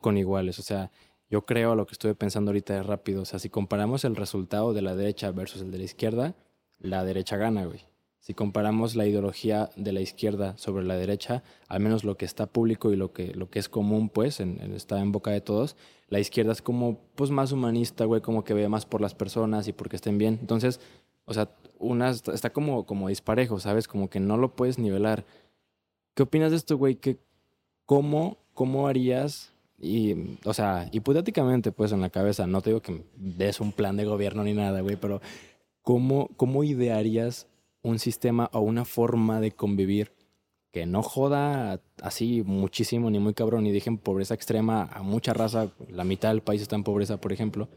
con iguales? O sea, yo creo, lo que estuve pensando ahorita es rápido, o sea, si comparamos el resultado de la derecha versus el de la izquierda, la derecha gana, güey. Si comparamos la ideología de la izquierda sobre la derecha, al menos lo que está público y lo que, lo que es común, pues, está en boca de todos, la izquierda es como, pues, más humanista, güey, como que ve más por las personas y porque estén bien. Entonces, o sea, una está como, como disparejo, ¿sabes? Como que no lo puedes nivelar. ¿Qué opinas de esto, güey? ¿Cómo, ¿Cómo harías y, o sea, hipotéticamente, pues en la cabeza, no te digo que des un plan de gobierno ni nada, güey, pero ¿cómo, ¿cómo idearías un sistema o una forma de convivir que no joda así muchísimo ni muy cabrón ni dejen pobreza extrema a mucha raza, la mitad del país está en pobreza, por ejemplo,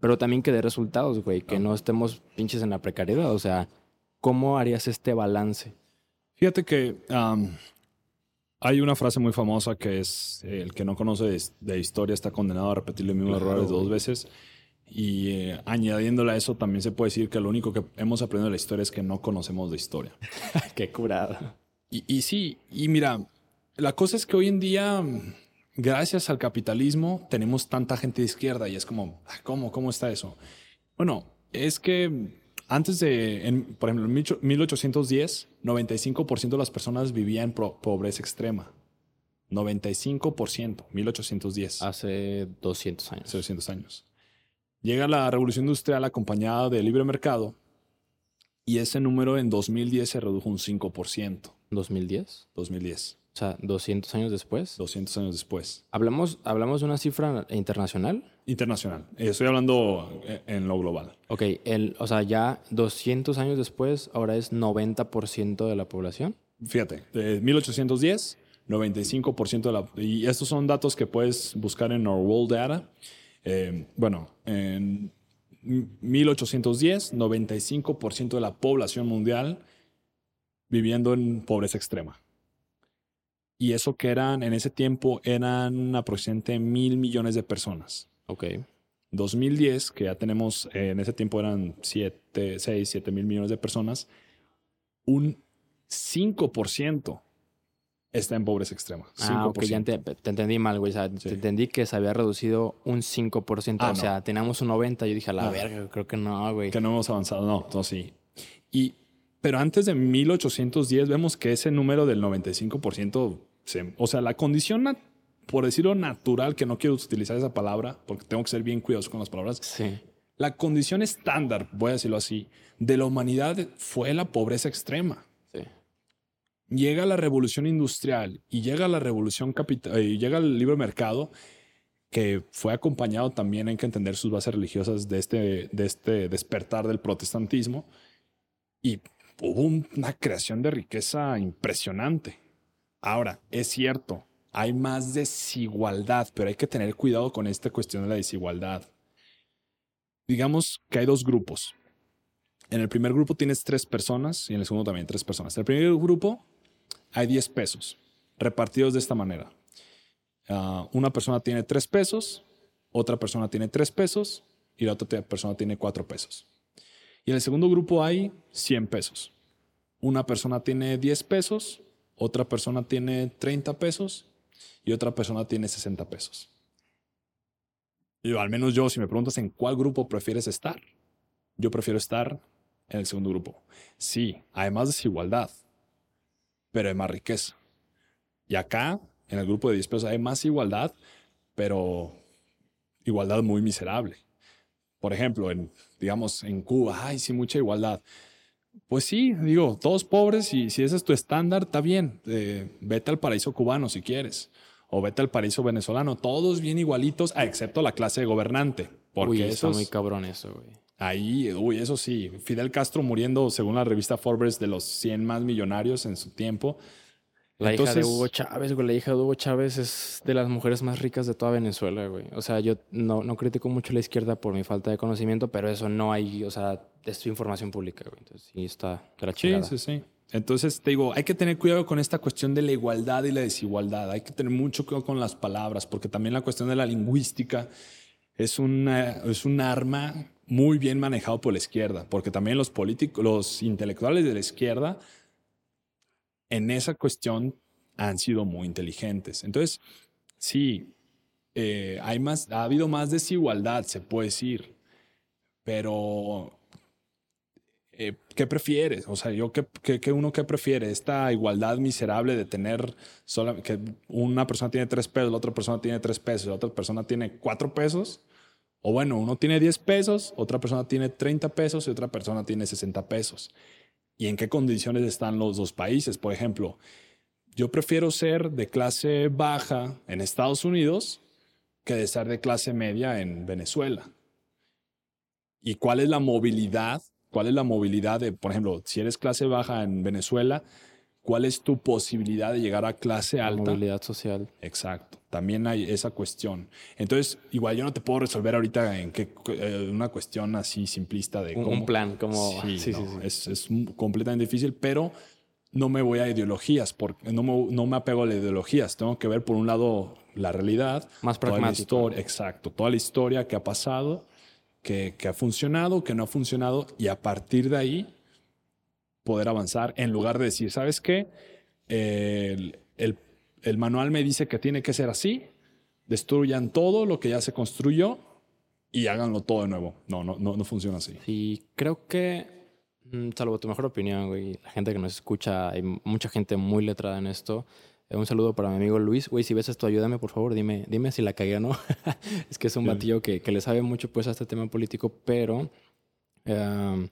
pero también que dé resultados, güey, que no estemos pinches en la precariedad, o sea, ¿cómo harías este balance? Fíjate que hay una frase muy famosa que es, el que no conoce de, historia está condenado a repetir los mismos errores dos veces. Y eh, añadiéndole a eso, también se puede decir que lo único que hemos aprendido de la historia es que no conocemos de historia. Qué curado. Y, y sí, y mira, la cosa es que hoy en día, gracias al capitalismo, tenemos tanta gente de izquierda y es como, ah, ¿cómo, cómo está eso? Bueno, es que antes de, en, por ejemplo, en 1810, 95% de las personas vivían en pobreza extrema. 95%, 1810. Hace 200 años. Hace 200 años. Llega la revolución industrial acompañada del libre mercado y ese número en 2010 se redujo un 5%. ¿2010? 2010. O sea, 200 años después. 200 años después. ¿Hablamos, ¿Hablamos de una cifra internacional? Internacional. Estoy hablando en lo global. Ok, el, o sea, ya 200 años después, ahora es 90% de la población. Fíjate, de 1810, 95% de la... Y estos son datos que puedes buscar en Our World Data. Eh, bueno, en 1810, 95% de la población mundial viviendo en pobreza extrema. Y eso que eran, en ese tiempo, eran aproximadamente mil millones de personas. Ok. 2010, que ya tenemos, eh, en ese tiempo eran 7, 6, 7 mil millones de personas, un 5% está en pobreza extrema. 5%. Ah, ok, ya te, entendí mal, güey. O sea, te entendí que se había reducido un 5%. Ah, o sea, teníamos un 90%. Yo dije, a la verga, creo que no, güey. Que no hemos avanzado. No, no, sí. Y, pero antes de 1810 vemos que ese número del 95% o sea, la condición, por decirlo natural, que no quiero utilizar esa palabra porque tengo que ser bien cuidadoso con las palabras. Sí. La condición estándar, voy a decirlo así, de la humanidad fue la pobreza extrema. Sí. Llega la revolución industrial y llega la revolución capital y llega el libre mercado que fue acompañado también hay que entender sus bases religiosas de este, de este despertar del protestantismo y hubo una creación de riqueza impresionante. Ahora, es cierto, hay más desigualdad, pero hay que tener cuidado con esta cuestión de la desigualdad. Digamos que hay dos grupos. En el primer grupo tienes tres personas y en el segundo también tres personas. En el primer grupo hay 10 pesos repartidos de esta manera. Ah, una persona tiene tres pesos, otra persona tiene tres pesos y la otra persona tiene cuatro pesos. Y en el segundo grupo hay 100 pesos. Una persona tiene 10 pesos, otra persona tiene 30 pesos y otra persona tiene 60 pesos. Y al menos yo, si me preguntas en cuál grupo prefieres estar, yo prefiero estar en el segundo grupo. Sí, hay más desigualdad, pero hay más riqueza. Y acá, en el grupo de 10 pesos, hay más igualdad, pero igualdad muy miserable. Por ejemplo, en, digamos, en Cuba, hay sí mucha igualdad, pues sí, digo, todos pobres y si ese es tu estándar, está bien. Eh, vete al paraíso cubano si quieres. O vete al paraíso venezolano. Todos bien igualitos, excepto la clase de gobernante. Porque uy, está muy cabrón eso, güey. Ahí, uy, eso sí. Fidel Castro muriendo, según la revista Forbes, de los 100 más millonarios en su tiempo. La hija de Hugo Chávez, güey. La hija de Hugo Chávez es de las mujeres más ricas de toda Venezuela, güey. O sea, yo no, no critico mucho a la izquierda por mi falta de conocimiento, pero eso no hay, o sea, es información pública, güey. Entonces, sí está de la chingada. Sí, sí, sí. Entonces, te digo, hay que tener cuidado con esta cuestión de la igualdad y la desigualdad. Hay que tener mucho cuidado con las palabras, porque también la cuestión de la lingüística es, una, es un arma muy bien manejado por la izquierda, porque también los políticos, los intelectuales de la izquierda en esa cuestión han sido muy inteligentes. Entonces, sí, eh, hay más, ha habido más desigualdad, se puede decir, pero eh, ¿qué prefieres? O sea, yo, ¿qué, qué, uno qué prefiere? Esta igualdad miserable de tener solo, que una persona tiene tres pesos, la otra persona tiene tres pesos, la otra persona tiene cuatro pesos. O bueno, uno tiene diez pesos, otra persona tiene treinta pesos y otra persona tiene sesenta pesos y en qué condiciones están los dos países. Por ejemplo, yo prefiero ser de clase baja en Estados Unidos que de ser de clase media en Venezuela. ¿Y cuál es la movilidad? ¿Cuál es la movilidad de, por ejemplo, si eres clase baja en Venezuela, cuál es tu posibilidad de llegar a clase alta? movilidad social. Exacto. También hay esa cuestión. Entonces, igual yo no te puedo resolver ahorita en qué eh, una cuestión así simplista de un, cómo. Un plan, como. Sí, sí, sí, Es, es, completamente difícil, pero no me voy a ideologías, porque no me, no me apego a las ideologías. Tengo que ver, por un lado, la realidad. Más pragmático. Toda la historia, exacto. Toda la historia que ha pasado que, que ha funcionado, que no ha funcionado, y a partir de ahí poder avanzar en lugar de decir, ¿sabes qué? El, el, el manual me dice que tiene que ser así, destruyan todo lo que ya se construyó y háganlo todo de nuevo. No, no, no, no funciona así. Sí, creo que, mm, salvo tu mejor opinión, güey, la gente que nos escucha, hay mucha gente muy letrada en esto. Eh, Un saludo para mi amigo Luis. Güey, si ves esto, ayúdame, por favor. Dime, dime si la cagué o no. es que es un batillo que, que le sabe mucho pues a este tema político, pero... eh,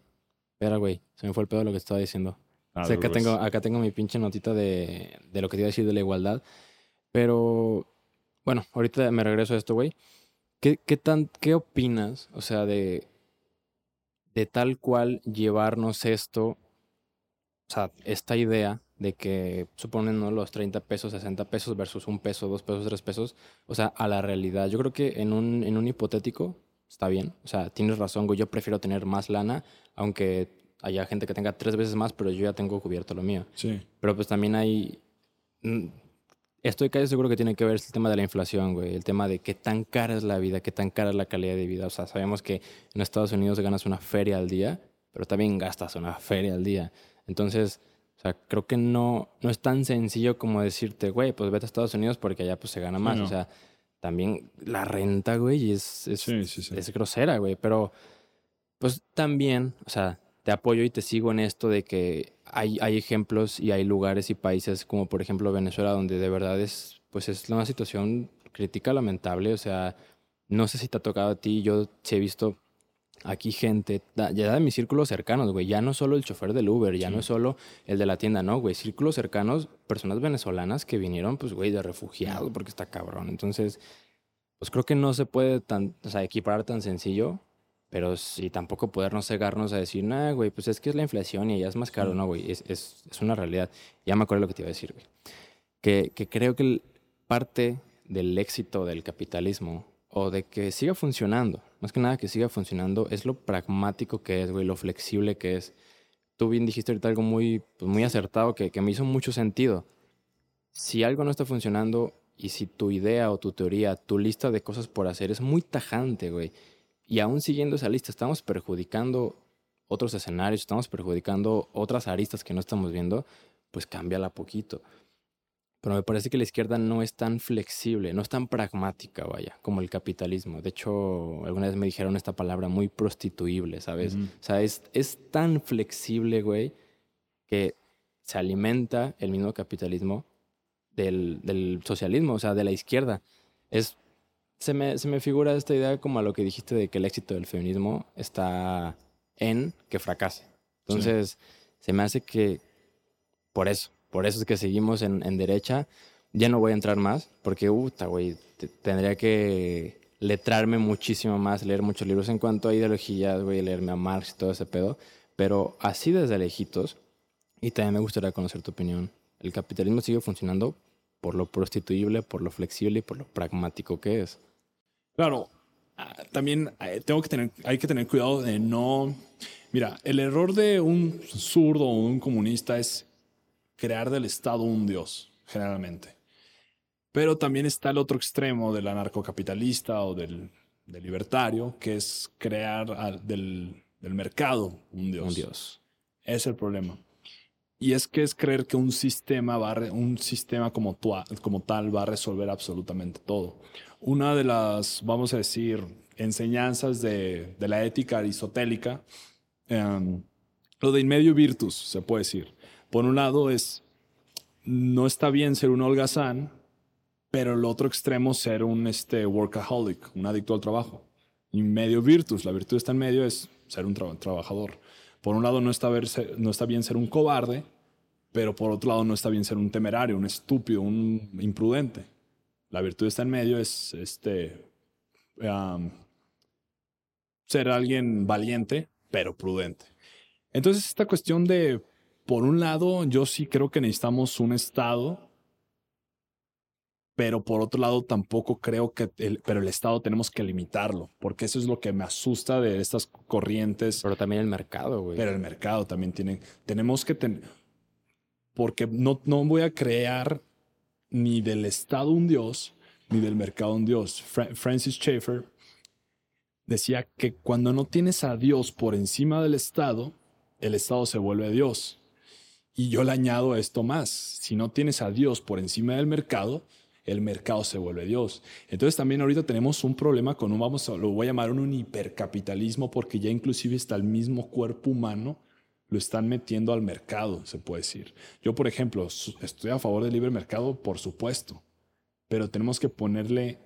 espera, güey, se me fue el pedo de lo que estaba diciendo. Ah, O sea, acá tengo, acá tengo mi pinche notita de, de lo que te iba a decir de la igualdad. Pero, bueno, ahorita me regreso a esto, güey. ¿Qué, qué, tan, ¿Qué opinas, o sea, de, de tal cual llevarnos esto, o sea, esta idea de que suponen ¿no? los 30 pesos, 60 pesos versus un peso, dos pesos, tres pesos, o sea, a la realidad? Yo creo que en un, en un hipotético está bien. O sea, tienes razón, güey, yo prefiero tener más lana, aunque haya gente que tenga tres veces más, pero yo ya tengo cubierto lo mío. Sí. Pero pues también hay... mm, Estoy casi seguro que tiene que ver el tema de la inflación, güey. El tema de qué tan cara es la vida, qué tan cara es la calidad de vida. O sea, sabemos que en Estados Unidos ganas una feria al día, pero también gastas una feria al día. Entonces, o sea, creo que no, no es tan sencillo como decirte, güey, pues vete a Estados Unidos porque allá pues se gana más. no. O sea, también la renta, güey, es, es, Sí, sí, sí. es grosera, güey. Pero, pues también, o sea, te apoyo y te sigo en esto de que hay, hay ejemplos y hay lugares y países como por ejemplo Venezuela donde de verdad es, pues es una situación crítica, lamentable. O sea, no sé si te ha tocado a ti, yo he visto aquí gente, ya de mis círculos cercanos, güey, ya no solo el chofer del Uber, ya Sí. no solo el de la tienda, no, güey, círculos cercanos, personas venezolanas que vinieron, pues, güey, de refugiados, porque está cabrón. Entonces, pues creo que no se puede tan, o sea, equiparar tan sencillo, pero sí tampoco podernos cegarnos a decir, nah, güey, pues es que es la inflación y ya es más caro, Sí. no, güey, es, es, es una realidad. Ya me acuerdo lo que te iba a decir, güey. Que, que creo que el- parte del éxito del capitalismo o de que siga funcionando, más que nada que siga funcionando, es lo pragmático que es, güey, lo flexible que es. Tú bien dijiste ahorita algo muy, pues, muy acertado que, que me hizo mucho sentido. Si algo no está funcionando y si tu idea o tu teoría, tu lista de cosas por hacer es muy tajante, güey, y aún siguiendo esa lista estamos perjudicando otros escenarios, estamos perjudicando otras aristas que no estamos viendo, pues cámbiala poquito. Pero me parece que la izquierda no es tan flexible, no es tan pragmática, vaya, como el capitalismo. De hecho, alguna vez me dijeron esta palabra muy prostituible, ¿sabes? O sea, es, es tan flexible, güey, que se alimenta el mismo capitalismo del, del socialismo, o sea, de la izquierda. Es, se, me, se me figura esta idea como a lo que dijiste de que el éxito del feminismo está en que fracase. Entonces, se me hace que por eso, por eso es que seguimos en, en derecha. Ya no voy a entrar más, porque, puta, güey, te- tendría que letrarme muchísimo más, leer muchos libros en cuanto a ideologías, güey, leerme a Marx y todo ese pedo. Pero así desde lejitos, y también me gustaría conocer tu opinión, el capitalismo sigue funcionando por lo prostituible, por lo flexible y por lo pragmático que es. Claro, ah, también eh, tengo que tener, hay que tener cuidado de no. Mira, el error de un zurdo o un comunista es crear del Estado un dios, generalmente. Pero también está el otro extremo del anarcocapitalista o del, del libertario, que es crear al- del, del mercado un dios. Un dios. Es el problema. Y es que es creer que un sistema, va un sistema como, tua- como tal va a resolver absolutamente todo. Una de las, vamos a decir, enseñanzas de, la ética aristotélica, em, lo de in medio virtus, se puede decir. Por un lado es, no está bien ser un holgazán, pero el otro extremo ser un este, workaholic, un adicto al trabajo. In medio virtus, la virtud está en medio, es ser un tra- trabajador. Por un lado no está, bien ser un cobarde, pero por otro lado no está bien ser un temerario, un estúpido, un imprudente. La virtud está en medio, es este, ser alguien valiente, pero prudente. Entonces esta cuestión de, por un lado, yo sí creo que necesitamos un Estado, pero por otro lado tampoco creo que, el, pero el Estado tenemos que limitarlo, porque eso es lo que me asusta de estas corrientes Pero también el mercado, güey. pero el mercado también tiene. Tenemos que tener. Porque no, no voy a crear ni del Estado un Dios, ni del mercado un Dios. Fra- Francis Schaeffer decía que cuando no tienes a Dios por encima del Estado, el Estado se vuelve Dios. Y yo le añado esto más, si no tienes a Dios por encima del mercado, el mercado se vuelve Dios. Entonces también ahorita tenemos un problema con un, vamos a, lo voy a llamar un hipercapitalismo, porque ya inclusive está el mismo cuerpo humano, lo están metiendo al mercado, se puede decir. Yo, por ejemplo, estoy a favor del libre mercado, por supuesto, pero tenemos que ponerle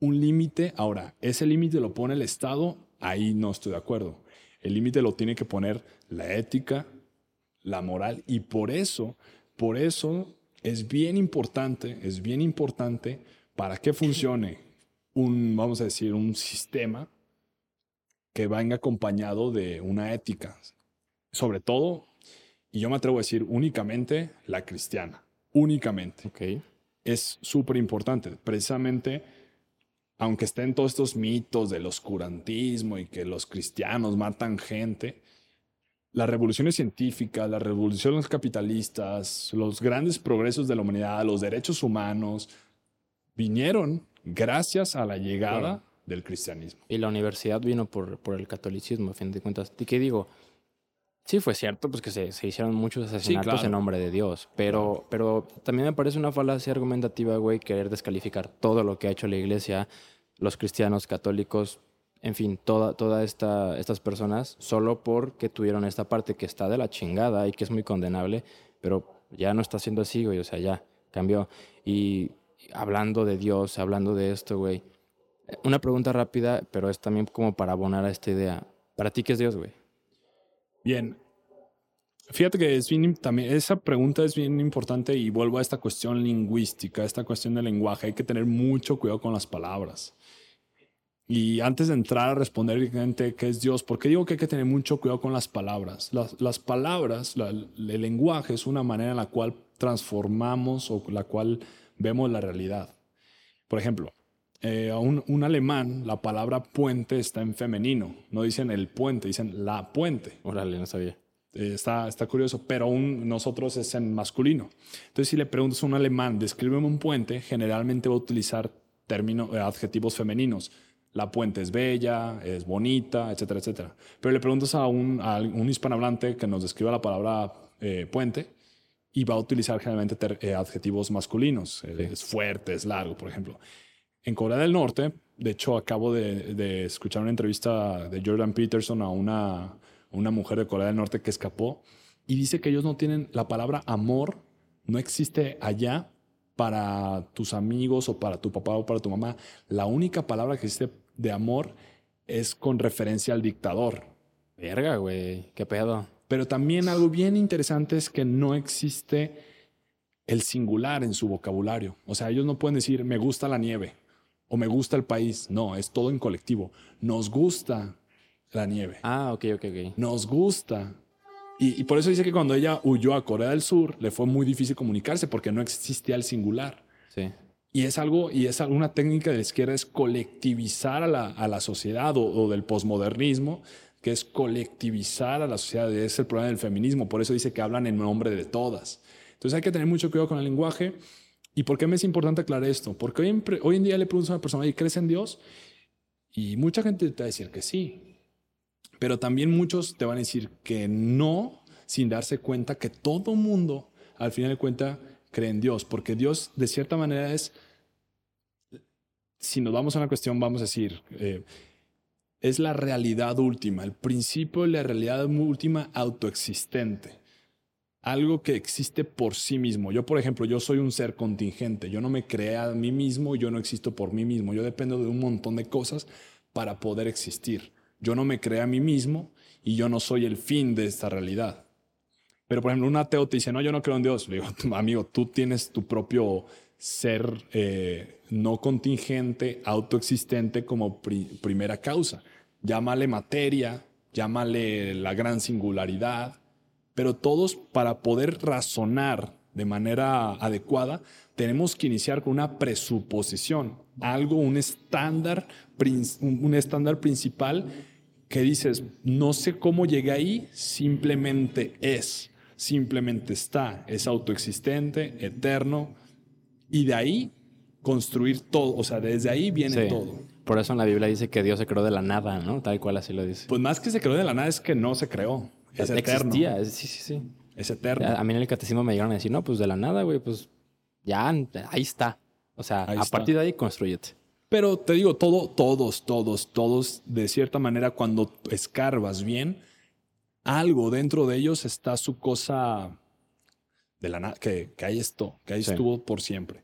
un límite. Ahora, ese límite lo pone el Estado, ahí no estoy de acuerdo. El límite lo tiene que poner la ética, la moral, y por eso, por eso es bien importante, es bien importante para que funcione un, vamos a decir, un sistema que venga acompañado de una ética. Sobre todo, y yo me atrevo a decir únicamente la cristiana, únicamente. Okay. Es súper importante, precisamente aunque estén todos estos mitos del oscurantismo y que los cristianos matan gente, las revoluciones científicas, las revoluciones capitalistas, los grandes progresos de la humanidad, los derechos humanos, vinieron gracias a la llegada del cristianismo. Y la universidad vino por, por el catolicismo, a fin de cuentas. ¿Y qué digo? Sí, fue cierto, pues que se, se hicieron muchos asesinatos en nombre de Dios, pero, pero también me parece una falacia argumentativa, güey, querer descalificar todo lo que ha hecho la iglesia, los cristianos, católicos, en fin, toda, toda esta, estas personas, solo porque tuvieron esta parte que está de la chingada y que es muy condenable, pero ya no está siendo así, güey, o sea, ya cambió. Y hablando de Dios, hablando de esto, güey, una pregunta rápida, pero es también como para abonar a esta idea. ¿Para ti qué es Dios, güey? Bien. Fíjate que es bien, también, esa pregunta es bien importante y vuelvo a esta cuestión lingüística, esta cuestión del lenguaje. Hay que tener mucho cuidado con las palabras. Y antes de entrar a responder directamente qué es Dios, ¿por qué digo que hay que tener mucho cuidado con las palabras? Las, palabras, el lenguaje es una manera en la cual transformamos o la cual vemos la realidad. Por ejemplo, eh, a un, alemán, la palabra puente está en femenino. No dicen el puente, dicen la puente. Órale, no sabía. Eh, está, está curioso, pero un, nosotros es en masculino. Entonces, si le preguntas a un alemán, descríbeme un puente, generalmente va a utilizar términos, eh, adjetivos femeninos. La puente es bella, es bonita, etcétera, etcétera. Pero le preguntas a un, a un hispanohablante que nos describa la palabra puente y va a utilizar generalmente adjetivos masculinos. Es fuerte, es largo, por ejemplo en Corea del Norte, de hecho acabo de, escuchar una entrevista de Jordan Peterson a una, una mujer de Corea del Norte que escapó y dice que ellos no tienen la palabra amor, no existe allá para tus amigos o para tu papá o para tu mamá. La única palabra que existe de amor es con referencia al dictador. Verga, güey, qué pedo. Pero también algo bien interesante es que no existe el singular en su vocabulario. O sea, ellos no pueden decir me gusta la nieve o me gusta el país. No, es todo en colectivo. Nos gusta la nieve. Ah, ok, ok, ok. Nos gusta. Y, por eso dice que cuando ella huyó a Corea del Sur, le fue muy difícil comunicarse porque no existía el singular. Sí. Y es algo, y es una técnica de la izquierda, es colectivizar a la, a la sociedad o, del posmodernismo, que es colectivizar a la sociedad. Es el problema del feminismo. Por eso dice que hablan en nombre de todas. Entonces hay que tener mucho cuidado con el lenguaje. ¿Y por qué me es importante aclarar esto? Porque hoy en, hoy en día le preguntas a una persona, ¿y crees en Dios? Y mucha gente te va a decir que sí. Pero también muchos te van a decir que no, sin darse cuenta que todo mundo, al final de cuentas, cree en Dios. Porque Dios, de cierta manera, es, si nos vamos a una cuestión, vamos a decir, eh, es la realidad última, el principio de la realidad última autoexistente algo que existe por sí mismo. Yo, por ejemplo, yo soy un ser contingente, yo no me creé a mí mismo, yo no existo por mí mismo, yo dependo de un montón de cosas para poder existir. Yo no me creé a mí mismo y yo no soy el fin de esta realidad. Pero, por ejemplo, un ateo te dice, no, yo no creo en Dios. Le digo, amigo, tú tienes tu propio ser eh, no contingente, autoexistente como primera causa. Llámale materia, llámale la gran singularidad, pero todos para poder razonar de manera adecuada, tenemos que iniciar con una presuposición, algo, un estándar, un estándar principal que dices, no sé cómo llegué ahí, simplemente es, simplemente está, es autoexistente, eterno, y de ahí construir todo, o sea, desde ahí viene todo. por eso en la Biblia dice que Dios se creó de la nada, ¿no? Tal cual así lo dice. Pues más que se creó de la nada es que no se creó. Es eterno. Existía, sí, sí, sí. Es eterno. A mí en el catecismo me llegaron a decir, no, pues de la nada, güey, pues ya, ahí está. O sea, Ahí a está. partir de ahí construyete. Pero te digo, todo, todos, todos, todos, de cierta manera, cuando escarbas bien, algo dentro de ellos está su cosa de la nada, que, que ahí esto, que ahí Sí. estuvo por siempre.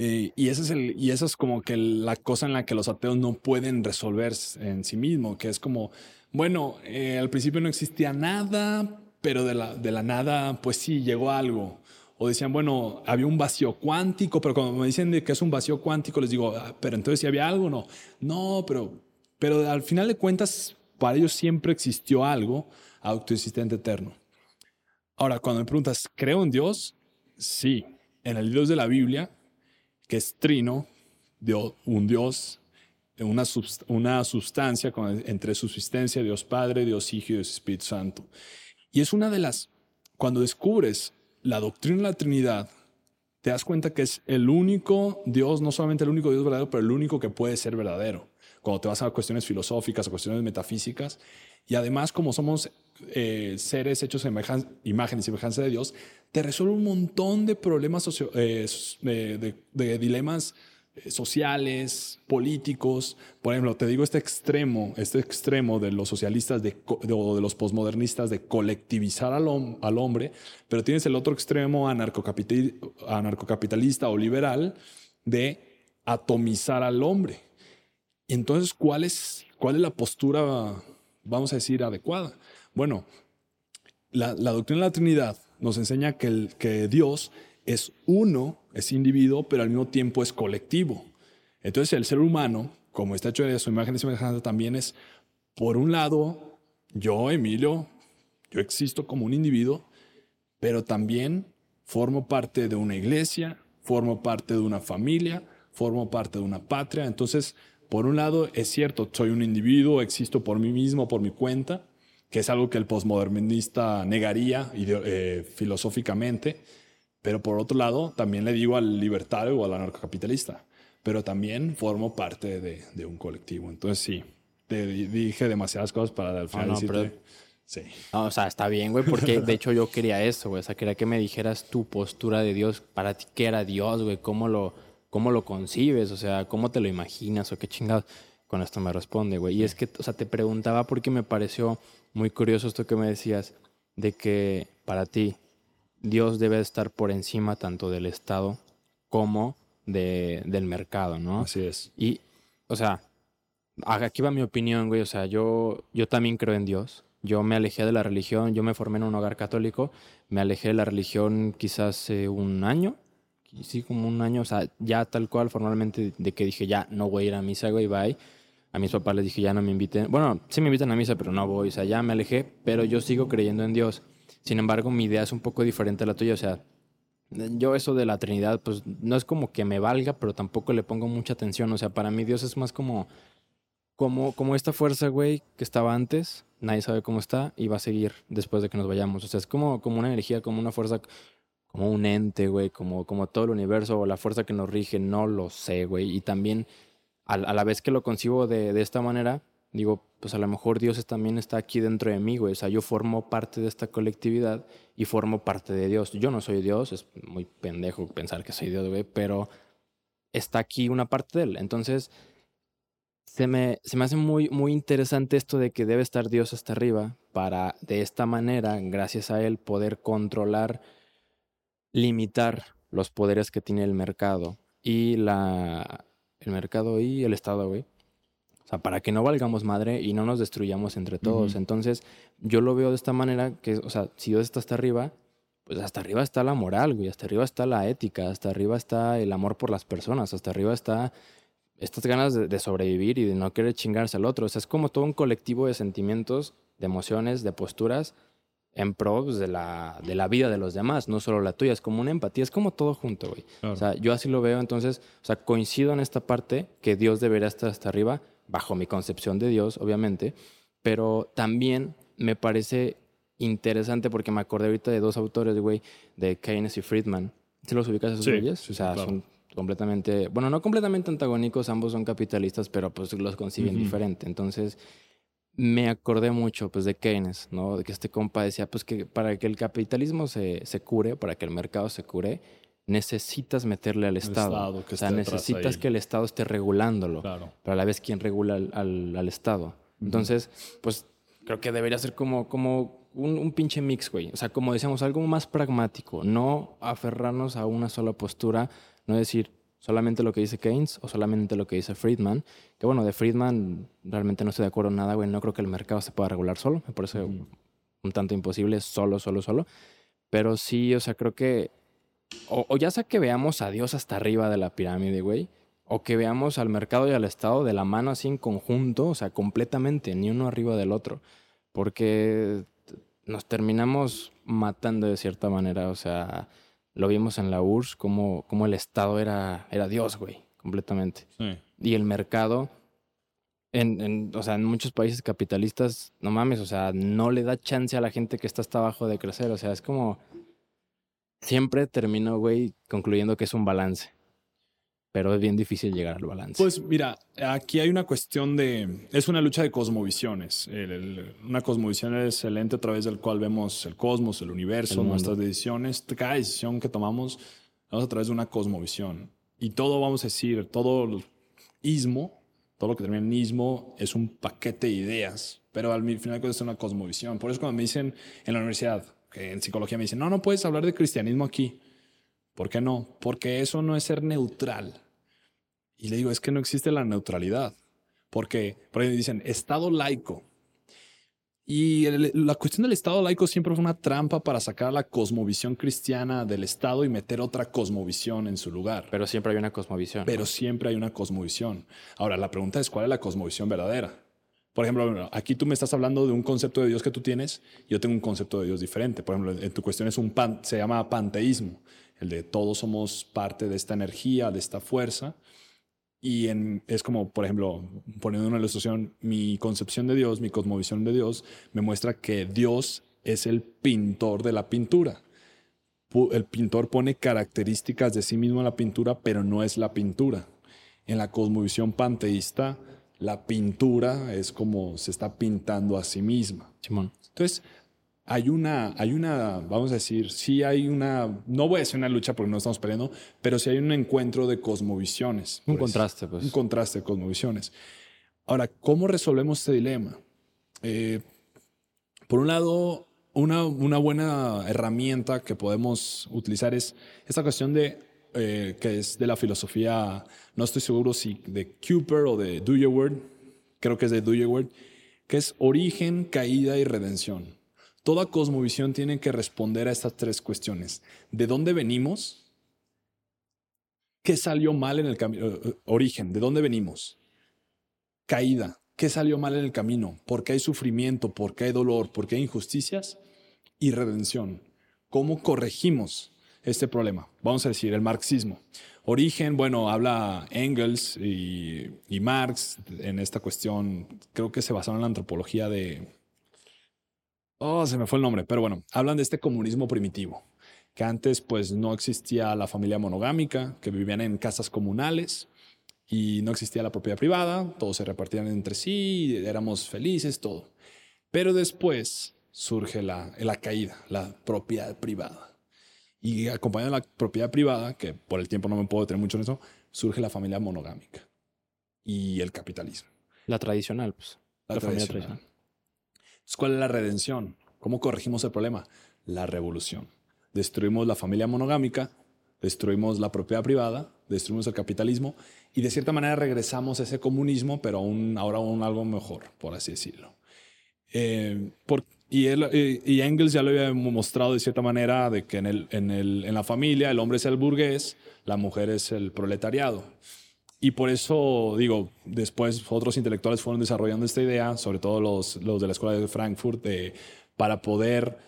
Y, ese es el, y esa es como que la cosa en la que los ateos no pueden resolver en sí mismo, que es como, bueno, eh, al principio no existía nada, pero de la, de la nada, pues sí, llegó algo. O decían, bueno, había un vacío cuántico, pero cuando me dicen de que es un vacío cuántico, les digo, "Ah, pero entonces si había algo, no. No, pero, pero al final de cuentas, para ellos siempre existió algo autoexistente eterno. Ahora, cuando me preguntas, ¿creo en Dios? Sí. En el Dios de la Biblia, que es trino, Dios, un Dios, una, subst- una sustancia con- entre subsistencia, Dios Padre, Dios Hijo y Dios Espíritu Santo. Y es una de las, cuando descubres la doctrina de la Trinidad, te das cuenta que es el único Dios, no solamente el único Dios verdadero, pero el único que puede ser verdadero. Cuando te vas a cuestiones filosóficas, a cuestiones metafísicas, y además como somos eh, seres hechos en semejan- imagen y semejanza de Dios, te resuelve un montón de problemas, socio- eh, de, de- dilemas eh, sociales, políticos. Por ejemplo, te digo este extremo, este extremo de los socialistas de, de- o de los posmodernistas de colectivizar al, hom- al hombre, pero tienes el otro extremo anarcocapitali- anarcocapitalista o liberal de atomizar al hombre. Entonces, ¿cuál es, ¿cuál es la postura, vamos a decir, adecuada? Bueno, la, doctrina de la Trinidad nos enseña que, el, que Dios es uno, es individuo, pero al mismo tiempo es colectivo. Entonces el ser humano, como está hecho de su imagen y semejanza, también es, por un lado, yo, Emilio, yo existo como un individuo, pero también formo parte de una iglesia, formo parte de una familia, formo parte de una patria. Entonces, por un lado, es cierto, soy un individuo, existo por mí mismo, por mi cuenta, que es algo que el posmodernista negaría eh, filosóficamente, pero por otro lado, también le digo al libertario o al anarcocapitalista, pero también formo parte de, de un colectivo. Entonces, sí, te di- dije demasiadas cosas para al final no, decirte, pero- sí. No, o sea, está bien, güey, porque de hecho yo quería eso, güey. O sea, quería que me dijeras tu postura de Dios. Para ti, ¿qué era Dios, güey? ¿Cómo lo, ¿Cómo lo concibes? O sea, ¿cómo te lo imaginas? ¿O qué chingados? Con esto me responde, güey. Y es que, o sea, te preguntaba porque me pareció muy curioso esto que me decías, de que para ti Dios debe estar por encima tanto del Estado como de, del mercado, ¿no? Así es. Y, o sea, aquí va mi opinión, güey. O sea, yo, yo también creo en Dios. Yo me alejé de la religión, yo me formé en un hogar católico, me alejé de la religión quizás hace un año, sí, como un año, o sea, ya tal cual formalmente de que dije, ya no voy a ir a misa, güey, bye. A mis papás les dije, ya no me inviten. Bueno, sí me invitan a misa, pero no voy, o sea, ya me alejé, pero yo sigo creyendo en Dios. Sin embargo, mi idea es un poco diferente a la tuya, o sea, yo eso de la Trinidad, pues no es como que me valga, pero tampoco le pongo mucha atención. O sea, para mí Dios es más como, como, como esta fuerza, güey, que estaba antes, nadie sabe cómo está y va a seguir después de que nos vayamos. O sea, es como, como una energía, como una fuerza, como un ente, güey, como, como todo el universo o la fuerza que nos rige, no lo sé, güey. Y también a, la vez que lo concibo de, de esta manera, digo, pues a lo mejor Dios también está aquí dentro de mí, güey. O sea, yo formo parte de esta colectividad y formo parte de Dios. Yo no soy Dios, es muy pendejo pensar que soy Dios, güey, pero está aquí una parte de él. Entonces, se me, se me hace muy, muy interesante esto de que debe estar Dios hasta arriba para de esta manera, gracias a él, poder controlar, limitar los poderes que tiene el mercado y la el mercado y el Estado, güey. O sea, para que no valgamos madre y no nos destruyamos entre todos. Entonces, yo lo veo de esta manera que, o sea, si Dios está hasta arriba, pues hasta arriba está la moral, güey, hasta arriba está la ética, hasta arriba está el amor por las personas, hasta arriba está estas ganas de, de sobrevivir y de no querer chingarse al otro. O sea, es como todo un colectivo de sentimientos, de emociones, de posturas en pro pues, de, la, de la vida de los demás, no solo la tuya. Es como una empatía, es como todo junto, güey. Claro. O sea, yo así lo veo, entonces, o sea, coincido en esta parte que Dios debería estar hasta arriba, bajo mi concepción de Dios, obviamente, pero también me parece interesante porque me acordé ahorita de dos autores, güey, de Keynes y Friedman. ¿Sí los ubicas esos Sí, güeyes? sí, sí, o sea, claro. son completamente, bueno, no completamente antagónicos, ambos son capitalistas, pero pues los consiguen Ujú. diferente. Entonces, me acordé mucho pues de Keynes, ¿no? De que este compa decía pues que para que el capitalismo se, se cure, para que el mercado se cure, necesitas meterle al Estado. Estado que o sea, necesitas que el Estado esté regulándolo, Claro. pero a la vez quién regula al, al- al Estado. Entonces, pues creo que debería ser como, como un, un pinche mix, güey. O sea, como decíamos, algo más pragmático, no aferrarnos a una sola postura, no decir solamente lo que dice Keynes o solamente lo que dice Friedman. Que bueno, de Friedman realmente no estoy de acuerdo en nada, güey. No creo que el mercado se pueda regular solo. Me parece Ujú. un tanto imposible, solo, solo, solo. Pero sí, o sea, creo que. O, o ya sea que veamos a Dios hasta arriba de la pirámide, güey. O que veamos al mercado y al Estado de la mano así en conjunto, o sea, completamente, ni uno arriba del otro. Porque nos terminamos matando de cierta manera. O sea, lo vimos en la URSS, como, como el Estado era, era Dios, güey, completamente Sí. y el mercado, en, en- o sea, en muchos países capitalistas, no mames, o sea, no le da chance a la gente que está hasta abajo de crecer. O sea, es como. Siempre termino, güey, concluyendo que es un balance. Pero es bien difícil llegar al balance. Pues mira, aquí hay una cuestión de... Es una lucha de cosmovisiones. El- el- una cosmovisión es el ente a través del cual vemos el cosmos, el universo, El nuestras decisiones. Cada decisión que tomamos vamos a través de una cosmovisión. Y todo, vamos a decir, todo ismo, todo lo que termina en ismo es un paquete de ideas. Pero al final es una cosmovisión. Por eso cuando me dicen en la universidad, que en psicología me dicen, no, no puedes hablar de cristianismo aquí. ¿Por qué no? Porque eso no es ser neutral. Y le digo, es que no existe la neutralidad. Porque, por ahí dicen, Estado laico. Y el- la cuestión del Estado laico siempre fue una trampa para sacar la cosmovisión cristiana del Estado y meter otra cosmovisión en su lugar. Pero siempre hay una cosmovisión. Pero ¿no? siempre hay una cosmovisión. Ahora, la pregunta es, ¿cuál es la cosmovisión verdadera? Por ejemplo, aquí tú me estás hablando de un concepto de Dios que tú tienes, yo tengo un concepto de Dios diferente. Por ejemplo, en tu cuestión es un pan, se llama panteísmo, el de todos somos parte de esta energía, de esta fuerza. Y en, es como, por ejemplo, poniendo una ilustración, mi concepción de Dios, mi cosmovisión de Dios, me muestra que Dios es el pintor de la pintura. El pintor pone características de sí mismo en la pintura, pero no es la pintura. En la cosmovisión panteísta, la pintura es como se está pintando a sí misma. Simón. Entonces, hay una, hay una, vamos a decir, sí hay una, no voy a decir una lucha porque no estamos peleando, pero sí hay un encuentro de cosmovisiones. Un pues. contraste, pues. Un contraste de cosmovisiones. Ahora, ¿cómo resolvemos este dilema? Eh, por un lado, una, una buena herramienta que podemos utilizar es esta cuestión de, eh, que es de la filosofía, no estoy seguro si de Cooper o de Dewey, creo que es de Dewey, que es origen, caída y redención. Toda cosmovisión tiene que responder a estas tres cuestiones. ¿De dónde venimos? ¿Qué salió mal en el camino? origen, ¿de dónde venimos? Caída, ¿qué salió mal en el camino? ¿Por qué hay sufrimiento? ¿Por qué hay dolor? ¿Por qué hay injusticias? Y redención. ¿Cómo corregimos este problema? Vamos a decir, el marxismo. Origen, bueno, habla Engels y, y Marx en esta cuestión, creo que se basaron en la antropología de... Oh, se me fue el nombre, pero bueno, hablan de este comunismo primitivo, que antes pues no existía la familia monogámica, que vivían en casas comunales y no existía la propiedad privada, todos se repartían entre sí, éramos felices, todo. Pero después surge la, la caída, la propiedad privada. Y acompañado de la propiedad privada, que por el tiempo no me puedo detener mucho en eso, surge la familia monogámica y el capitalismo. La tradicional, pues. La, La familia tradicional. ¿Cuál es la redención? ¿Cómo corregimos el problema? La revolución. Destruimos la familia monogámica, destruimos la propiedad privada, destruimos el capitalismo y de cierta manera regresamos a ese comunismo, pero aún, ahora aún algo mejor, por así decirlo. Eh, por- y, él, eh, y Engels ya lo había mostrado de cierta manera de que en, el, en, el, en la familia el hombre es el burgués, la mujer es el proletariado. Y por eso, digo, después otros intelectuales fueron desarrollando esta idea, sobre todo los, los de la Escuela de Frankfurt, de para poder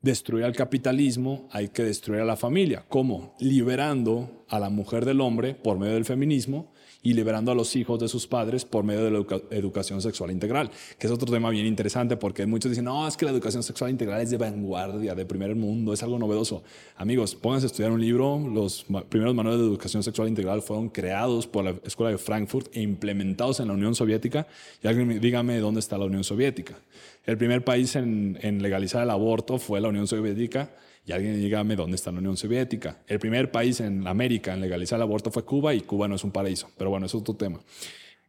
destruir al capitalismo hay que destruir a la familia. ¿Cómo? Liberando a la mujer del hombre por medio del feminismo y liberando a los hijos de sus padres por medio de la educa- educación sexual integral, que es otro tema bien interesante porque muchos dicen, no, es que la educación sexual integral es de vanguardia, de primer mundo, es algo novedoso. Amigos, pónganse a estudiar un libro, los primeros manuales de educación sexual integral fueron creados por la Escuela de Frankfurt e implementados en la Unión Soviética, y alguien me- dígame dónde está la Unión Soviética. El primer país en, en legalizar el aborto fue la Unión Soviética, y alguien dígame dónde está la Unión Soviética. El primer país en América en legalizar el aborto fue Cuba y Cuba no es un paraíso. Pero bueno, eso es otro tema.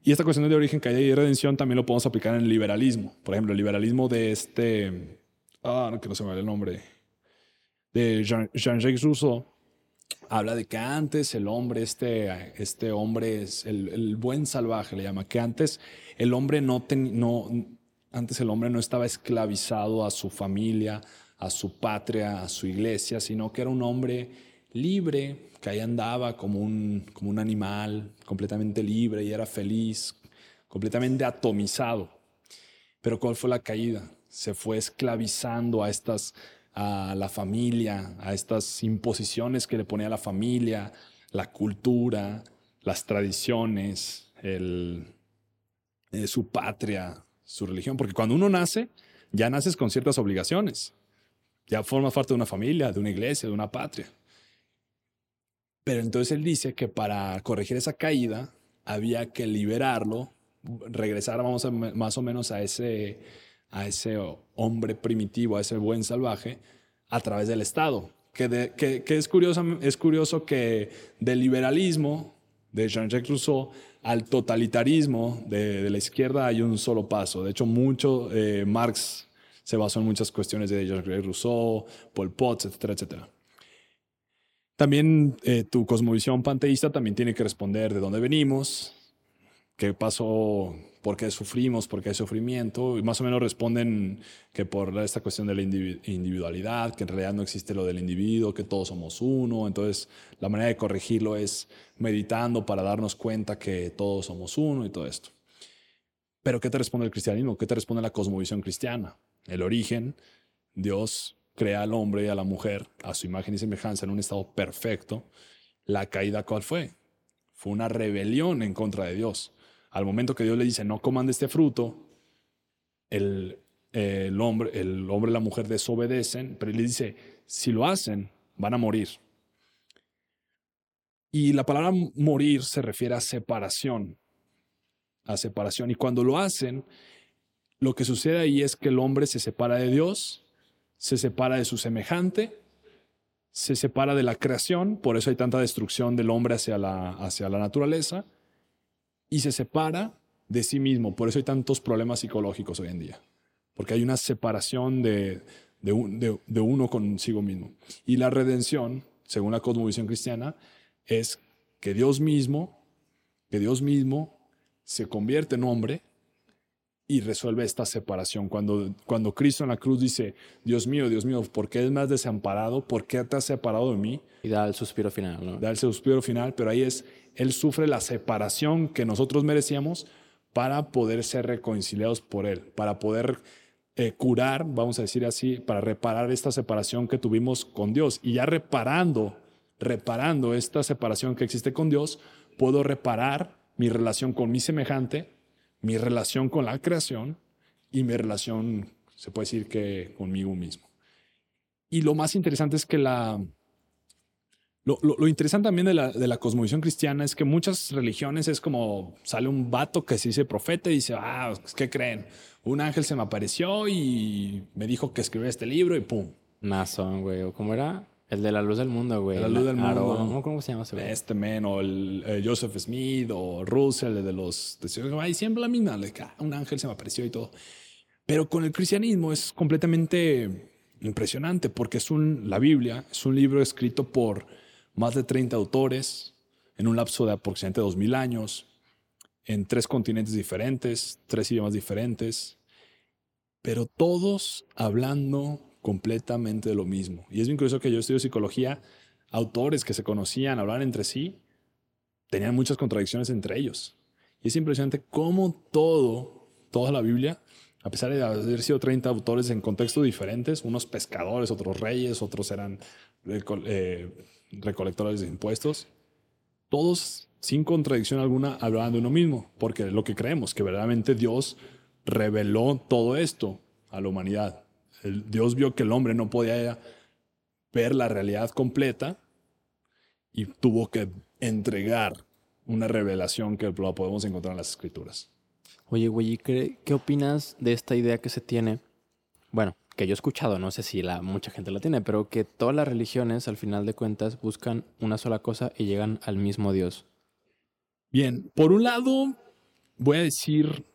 Y esta cuestión de origen, caída y redención también lo podemos aplicar en el liberalismo. Por ejemplo, el liberalismo de este... Ah, no, que no se me el nombre. De Jean- Jean-Jacques Rousseau. Habla de que antes el hombre, este, este hombre es el, el buen salvaje, le llama, que antes el hombre no, ten- no, antes el hombre no estaba esclavizado a su familia, a su patria, a su iglesia, sino que era un hombre libre, que ahí andaba como un, como un animal, completamente libre y era feliz, completamente atomizado. Pero ¿cuál fue la caída? Se fue esclavizando a estas a la familia, a estas imposiciones que le ponía la familia, la cultura, las tradiciones, el, eh, su patria, su religión. Porque cuando uno nace, ya naces con ciertas obligaciones. Ya formas parte de una familia, de una iglesia, de una patria. Pero entonces él dice que para corregir esa caída había que liberarlo, regresar vamos más o menos a ese, a ese hombre primitivo, a ese buen salvaje, a través del Estado. Que, que- es, curioso, es curioso que del liberalismo de Jean-Jacques Rousseau al totalitarismo de, de la izquierda hay un solo paso. De hecho, mucho eh, Marx se basó en muchas cuestiones de Jean-Jacques Rousseau, Pol Pot, etcétera, etcétera. También eh, tu cosmovisión panteísta también tiene que responder de dónde venimos, qué pasó, por qué sufrimos, por qué hay sufrimiento, y más o menos responden que por esta cuestión de la indivi- individualidad, que en realidad no existe lo del individuo, que todos somos uno, entonces la manera de corregirlo es meditando para darnos cuenta que todos somos uno y todo esto. Pero ¿qué te responde el cristianismo? ¿Qué te responde la cosmovisión cristiana? El origen, Dios crea al hombre y a la mujer a su imagen y semejanza en un estado perfecto. La caída, ¿cuál fue? Fue una rebelión en contra de Dios. Al momento que Dios le dice, no coman de este fruto, el, el hombre, el hombre y la mujer desobedecen, pero él le dice, si lo hacen, van a morir. Y la palabra morir se refiere a separación, a separación. Y cuando lo hacen, lo que sucede ahí es que el hombre se separa de Dios, se separa de su semejante, se separa de la creación, por eso hay tanta destrucción del hombre hacia la, hacia la naturaleza, y se separa de sí mismo, por eso hay tantos problemas psicológicos hoy en día, porque hay una separación de, de, un- de- uno consigo mismo. Y la redención, según la cosmovisión cristiana, es que Dios mismo, que Dios mismo se convierte en hombre y resuelve esta separación. Cuando, cuando Cristo en la cruz dice, Dios mío, Dios mío, ¿por qué me has desamparado? ¿Por qué te has separado de mí? Y da el suspiro final, ¿no? Da el suspiro final, pero ahí es, Él sufre la separación que nosotros merecíamos para poder ser reconciliados por Él, para poder eh, curar, vamos a decir así, para reparar esta separación que tuvimos con Dios. Y ya reparando, reparando esta separación que existe con Dios, puedo reparar mi relación con mi semejante, mi relación con la creación y mi relación, se puede decir que conmigo mismo. Y lo más interesante es que la, lo, lo- interesante también de la, de la cosmovisión cristiana es que muchas religiones es como sale un vato que se dice profeta y dice, ah, ¿qué creen? Un ángel se me apareció y me dijo que escribiera este libro y pum. Mason, güey. ¿O cómo era? El de la luz del mundo, güey. La luz del mundo. Aaron. ¿Cómo se llama ese güey? Este men o el, eh, Joseph Smith o Russell de los... De, ay, siempre la misma, un ángel se me apareció y todo. Pero con el cristianismo es completamente impresionante porque es un, la Biblia es un libro escrito por más de 30 autores en un lapso de aproximadamente 2000 años, en tres continentes diferentes, tres idiomas diferentes, pero todos hablando completamente lo mismo. Y es bien curioso que yo estudio psicología, autores que se conocían, hablaban entre sí, tenían muchas contradicciones entre ellos. Y es impresionante cómo todo, toda la Biblia, a pesar de haber sido 30 autores en contextos diferentes, unos pescadores, otros reyes, otros eran eh, recolectores de impuestos, todos sin contradicción alguna, hablaban de uno mismo, porque es lo que creemos, que verdaderamente Dios reveló todo esto a la humanidad. Dios vio que el hombre no podía ver la realidad completa y tuvo que entregar una revelación que podemos encontrar en las escrituras. Oye, güey, ¿qué, ¿qué opinas de esta idea que se tiene? Bueno, que yo he escuchado, no sé si la, mucha gente la tiene, pero que todas las religiones, al final de cuentas, buscan una sola cosa y llegan al mismo Dios. Bien, por un lado, voy a decir,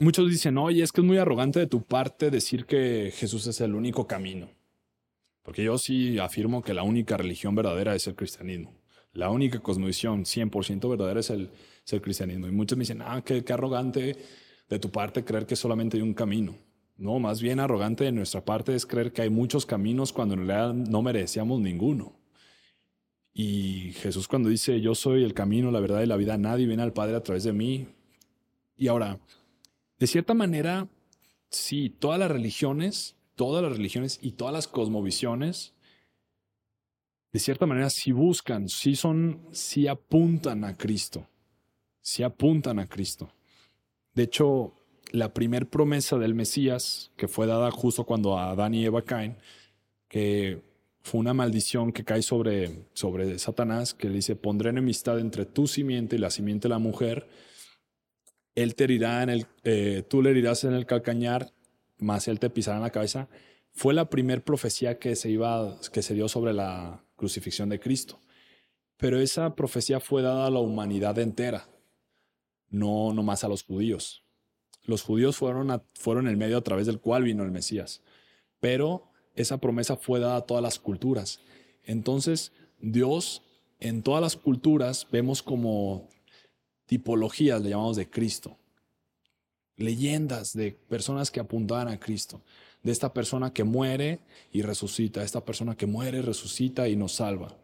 muchos dicen, oye, es que es muy arrogante de tu parte decir que Jesús es el único camino. Porque yo sí afirmo que la única religión verdadera es el cristianismo. La única cosmovisión 100% verdadera es el, cristianismo. Y muchos me dicen, ah, qué, arrogante de tu parte creer que solamente hay un camino. No, más bien arrogante de nuestra parte es creer que hay muchos caminos cuando en realidad no merecíamos ninguno. Y Jesús cuando dice, yo soy el camino, la verdad y la vida, nadie viene al Padre a través de mí. Y ahora, de cierta manera, sí, todas las religiones, todas las religiones y todas las cosmovisiones de cierta manera sí buscan, sí son, sí apuntan a Cristo, sí apuntan a Cristo. De hecho, la primer promesa del Mesías, que fue dada justo cuando Adán y Eva caen, que fue una maldición que cae sobre, sobre Satanás, que le dice, pondré enemistad entre tu simiente y la simiente de la mujer, él te herirá en el, eh, tú le herirás en el calcañar, más él te pisará en la cabeza. Fue la primer profecía que se, iba, que se dio sobre la, crucifixión de Cristo. Pero esa profecía fue dada a la humanidad entera, no nomás a los judíos. Los judíos fueron, fueron el medio a través del cual vino el Mesías, pero esa promesa fue dada a todas las culturas. Entonces, Dios en todas las culturas vemos como tipologías, le llamamos de Cristo, leyendas de personas que apuntaban a Cristo de esta persona que muere y resucita, esta persona que muere, resucita y nos salva.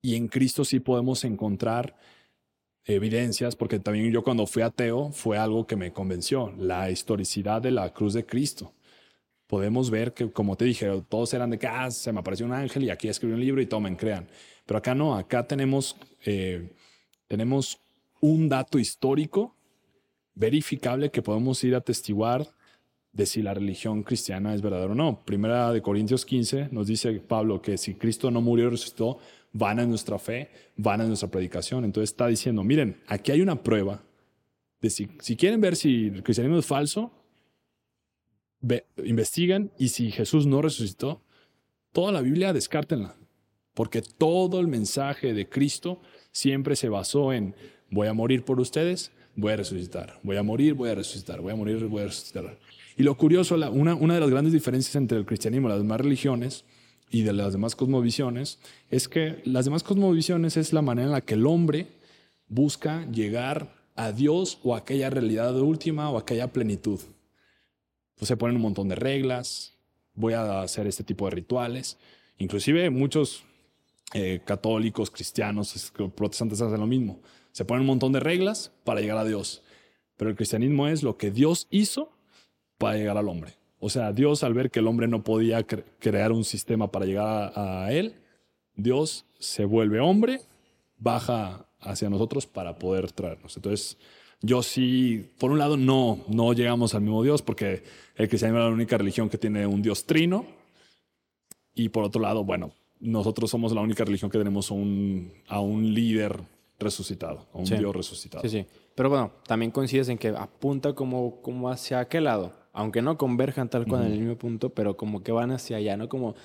Y en Cristo sí podemos encontrar evidencias, porque también yo cuando fui ateo fue algo que me convenció, la historicidad de la cruz de Cristo. Podemos ver que, como te dije, todos eran de que ah, se me apareció un ángel y aquí escribí un libro y tomen, crean. Pero acá no, acá tenemos, eh, tenemos un dato histórico verificable que podemos ir a testiguar de si la religión cristiana es verdadera o no. Primera de Corintios 15 nos dice Pablo que si Cristo no murió y resucitó, van a nuestra fe, van a nuestra predicación. Entonces está diciendo, miren, aquí hay una prueba de si, si quieren ver si el cristianismo es falso, ve, investiguen y si Jesús no resucitó, toda la Biblia descártenla, porque todo el mensaje de Cristo siempre se basó en voy a morir por ustedes, voy a resucitar, voy a morir, voy a resucitar, voy a morir, voy a resucitar. Y lo curioso, una, una de las grandes diferencias entre el cristianismo y las demás religiones y de las demás cosmovisiones es que las demás cosmovisiones es la manera en la que el hombre busca llegar a Dios o a aquella realidad última o a aquella plenitud. Pues se ponen un montón de reglas, voy a hacer este tipo de rituales. Inclusive muchos eh, católicos, cristianos, protestantes hacen lo mismo. Se ponen un montón de reglas para llegar a Dios. Pero el cristianismo es lo que Dios hizo para llegar al hombre. O sea, Dios al ver que el hombre no podía crear un sistema para llegar a, Él, Dios se vuelve hombre, baja hacia nosotros para poder traernos. Entonces, yo sí, por un lado, no, no llegamos al mismo Dios porque el cristianismo es la única religión que tiene un Dios trino. Y por otro lado, bueno, nosotros somos la única religión que tenemos a un líder resucitado, a un Dios resucitado. Sí, sí. Pero bueno, también coincides en que apunta como, como hacia aquel lado aunque no converjan tal cual en el mismo punto, pero como que van hacia allá, ¿no? Como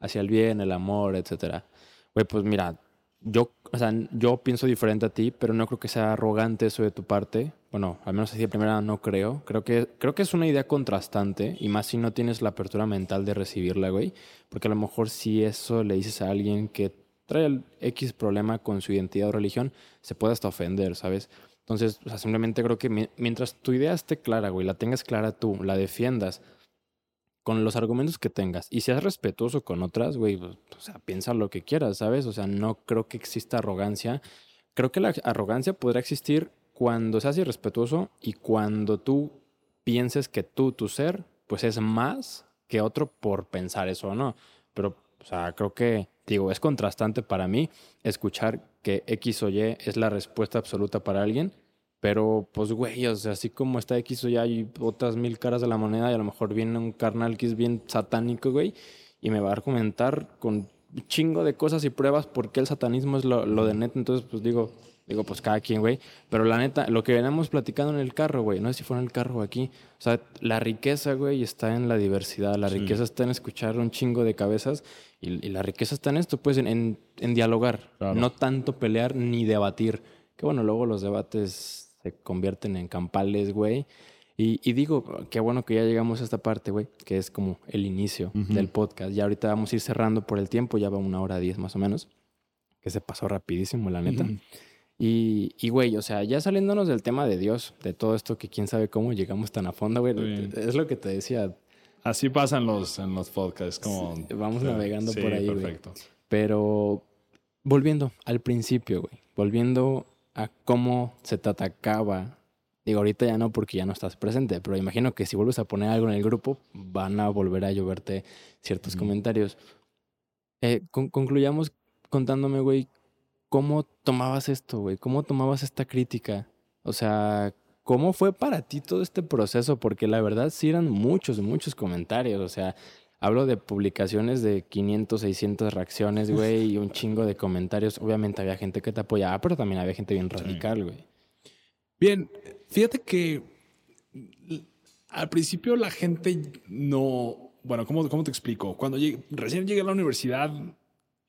hacia el bien, el amor, etcétera. Güey, pues mira, yo, o sea, yo pienso diferente a ti, pero no creo que sea arrogante eso de tu parte. Bueno, al menos así de primera no creo. Creo que, creo que es una idea contrastante, y más si no tienes la apertura mental de recibirla, güey. Porque a lo mejor si eso le dices a alguien que trae el X problema con su identidad o religión, se puede hasta ofender, ¿sabes? Entonces, o simplemente creo que mientras tu idea esté clara, güey, la tengas clara tú, la defiendas con los argumentos que tengas y seas respetuoso con otras, güey, pues, o sea, piensa lo que quieras, ¿sabes? O sea, no creo que exista arrogancia. Creo que la arrogancia podrá existir cuando seas irrespetuoso y cuando tú pienses que tú, tu ser, pues es más que otro por pensar eso o no. Pero, o sea, creo que, digo, es contrastante para mí escuchar que X o Y es la respuesta absoluta para alguien. Pero, pues, güey, o sea, así como está X o Y, hay otras mil caras de la moneda y a lo mejor viene un carnal que es bien satánico, güey, y me va a argumentar con un chingo de cosas y pruebas por qué el satanismo es lo, lo de neta. Entonces, pues digo, digo, pues cada quien, güey. Pero la neta, lo que veníamos platicando en el carro, güey, no sé si fue en el carro o aquí. O sea, la riqueza, güey, está en la diversidad. La Sí. riqueza está en escuchar un chingo de cabezas. Y, y la riqueza está en esto, pues, en, en, en dialogar. Claro. No tanto pelear ni debatir. Que bueno, luego los debates se convierten en campales, güey. Y, y digo, qué bueno que ya llegamos a esta parte, güey, que es como el inicio Ujú. del podcast. Ya ahorita vamos a ir cerrando por el tiempo, ya va una hora diez más o menos, que se pasó rapidísimo, la neta. Ujú. Y, y, güey, o sea, ya saliéndonos del tema de Dios, de todo esto que quién sabe cómo llegamos tan a fondo, güey. Es lo que te decía, Así pasan los, en los podcasts, como... Sí, vamos navegando por ahí, güey. perfecto. pero volviendo al principio, güey, volviendo a cómo se te atacaba. Digo, ahorita ya no porque ya no estás presente, pero imagino que si vuelves a poner algo en el grupo, van a volver a lloverte ciertos comentarios. Eh, con- concluyamos contándome, güey, ¿cómo tomabas esto, güey? ¿Cómo tomabas esta crítica? O sea, ¿cómo fue para ti todo este proceso? Porque la verdad sí eran muchos, muchos comentarios. O sea, hablo de publicaciones de 500, 600 reacciones, güey, y un chingo de comentarios. Obviamente había gente que te apoyaba, pero también había gente bien radical, güey. Bien, fíjate que al principio la gente no... Bueno, ¿cómo, cómo te explico? Cuando llegué- recién llegué a la universidad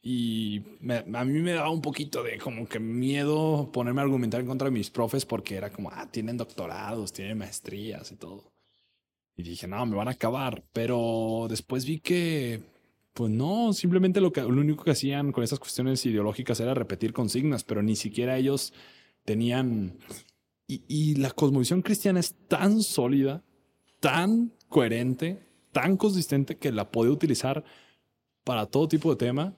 y me- a mí me daba un poquito de como que miedo ponerme a argumentar en contra de mis profes porque era como, ah, tienen doctorados, tienen maestrías y todo. Y dije, no, me van a acabar. Pero después vi que, pues no, simplemente lo, que, lo único que hacían con esas cuestiones ideológicas era repetir consignas, pero ni siquiera ellos tenían... Y, y la cosmovisión cristiana es tan sólida, tan coherente, tan consistente que la podía utilizar para todo tipo de tema,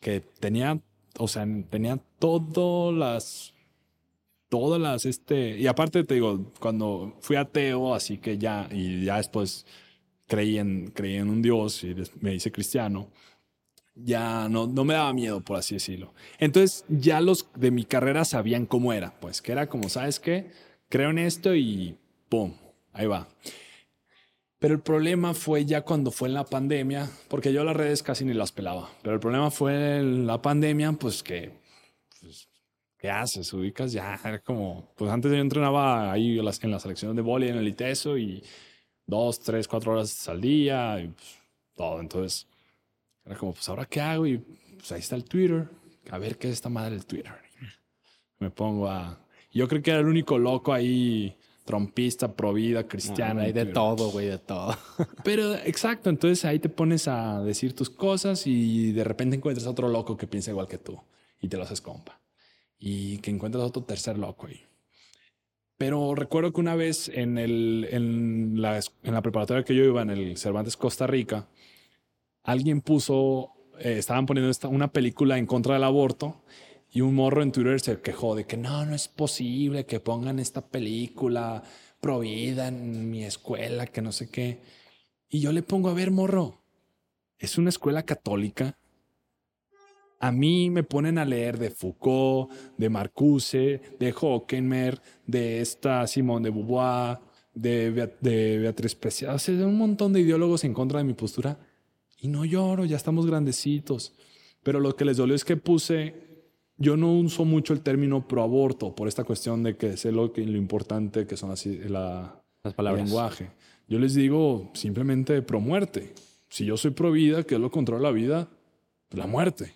que tenía, o sea, tenía todas las todas las, este, y aparte te digo, cuando fui ateo, así que ya, y ya después creí en, creí en un Dios y me hice cristiano, ya no, no me daba miedo, por así decirlo. Entonces ya los de mi carrera sabían cómo era, pues que era como, ¿sabes qué? Creo en esto y ¡pum! Ahí va. Pero el problema fue ya cuando fue en la pandemia, porque yo las redes casi ni las pelaba, pero el problema fue en la pandemia, pues que pues, ¿qué haces? Ubicas ya, como, pues antes yo entrenaba ahí en las selecciones de vóley en el ITESO y dos, tres, cuatro horas al día y pues, todo. Entonces, era como, pues ahora qué hago y pues ahí está el Twitter. A ver qué es esta madre del Twitter. Me pongo a... Yo creo que era el único loco ahí, trompista, provida, cristiano. Ah, hay en de todo, güey, de todo. Pero exacto, entonces ahí te pones a decir tus cosas y de repente encuentras a otro loco que piensa igual que tú y te lo haces compa. Y que encuentras a otro tercer loco ahí. Pero recuerdo que una vez en, el, en, la, en la preparatoria que yo iba, en el Cervantes Costa Rica, alguien puso, eh, estaban poniendo esta, una película en contra del aborto y un morro en Twitter se quejó de que no, no es posible que pongan esta película provida en mi escuela, que no sé qué. Y yo le pongo a ver, morro, es una escuela católica. A mí me ponen a leer de Foucault, de Marcuse, de Hockenmer, de esta Simone de Beauvoir, de, Bea- de Beatriz Preciado, o de un montón de ideólogos en contra de mi postura. Y no lloro, ya estamos grandecitos. Pero lo que les dolió es que puse, yo no uso mucho el término pro aborto por esta cuestión de que sé lo, que, lo importante que son así la, Las el palabras. lenguaje. Yo les digo simplemente pro muerte. Si yo soy pro vida, ¿qué es lo contrario a la vida? La muerte.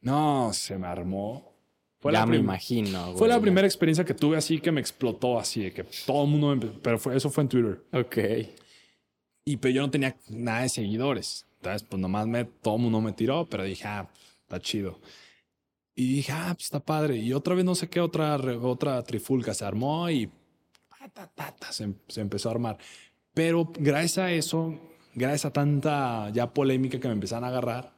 No, se me armó. Fue ya la me imagino, güey. Fue la primera experiencia que tuve así que me explotó así, de que todo el mundo, me pero fue, eso fue en Twitter. Ok. Y pero yo no tenía nada de seguidores. Entonces, pues nomás me, todo el mundo me tiró, pero dije, ah, está chido. Y dije, ah, pues está padre. Y otra vez no sé qué otra, otra trifulca se armó y se, se empezó a armar. Pero gracias a eso, gracias a tanta ya polémica que me empezaron a agarrar,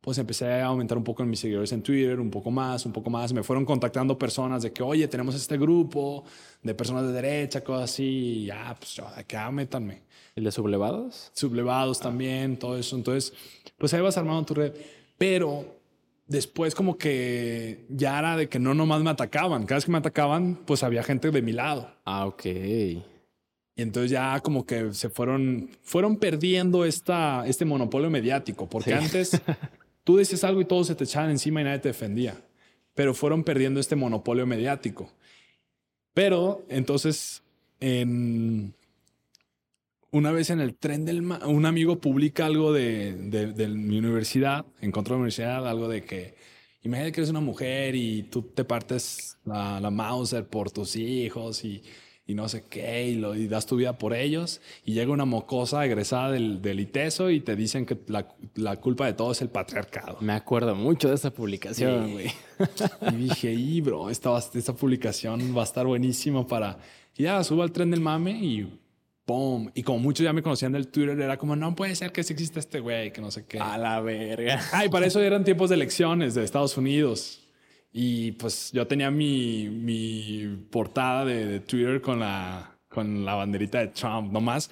pues empecé a aumentar un poco en mis seguidores en Twitter, un poco más, un poco más. Me fueron contactando personas de que, oye, tenemos este grupo de personas de derecha, cosas así. Y ya, pues yo, acá métanme ¿El de sublevados? sublevados también, todo eso. Entonces, pues ahí vas armando tu red. Pero después como que ya era de que no nomás me atacaban. Cada vez que me atacaban, pues había gente de mi lado. Ah, ok. Y entonces ya como que se fueron, fueron perdiendo esta, este monopolio mediático, porque Sí. antes tú decías algo y todos se te echaban encima y nadie te defendía, pero fueron perdiendo este monopolio mediático. Pero entonces, en, una vez en el tren del ma- un amigo publica algo de, de- de mi universidad, en contra de la universidad, algo de que imagínate que eres una mujer y tú te partes la, la Mauser por tus hijos y, y no sé qué, y, lo, y das tu vida por ellos, y llega una mocosa egresada del, del ITESO y te dicen que la, la culpa de todo es el patriarcado. Me acuerdo mucho de esa publicación, Sí. güey. Y dije, y bro, esta, esta publicación va a estar buenísima para... Y ya subo al tren del mame y ¡pum! Y como muchos ya me conocían del Twitter, era como, no puede ser que sí exista este güey, que no sé qué. A la verga. Ah, y para eso eran tiempos de elecciones de Estados Unidos. Y pues yo tenía mi, mi portada de, de Twitter con la, con la banderita de Trump, nomás.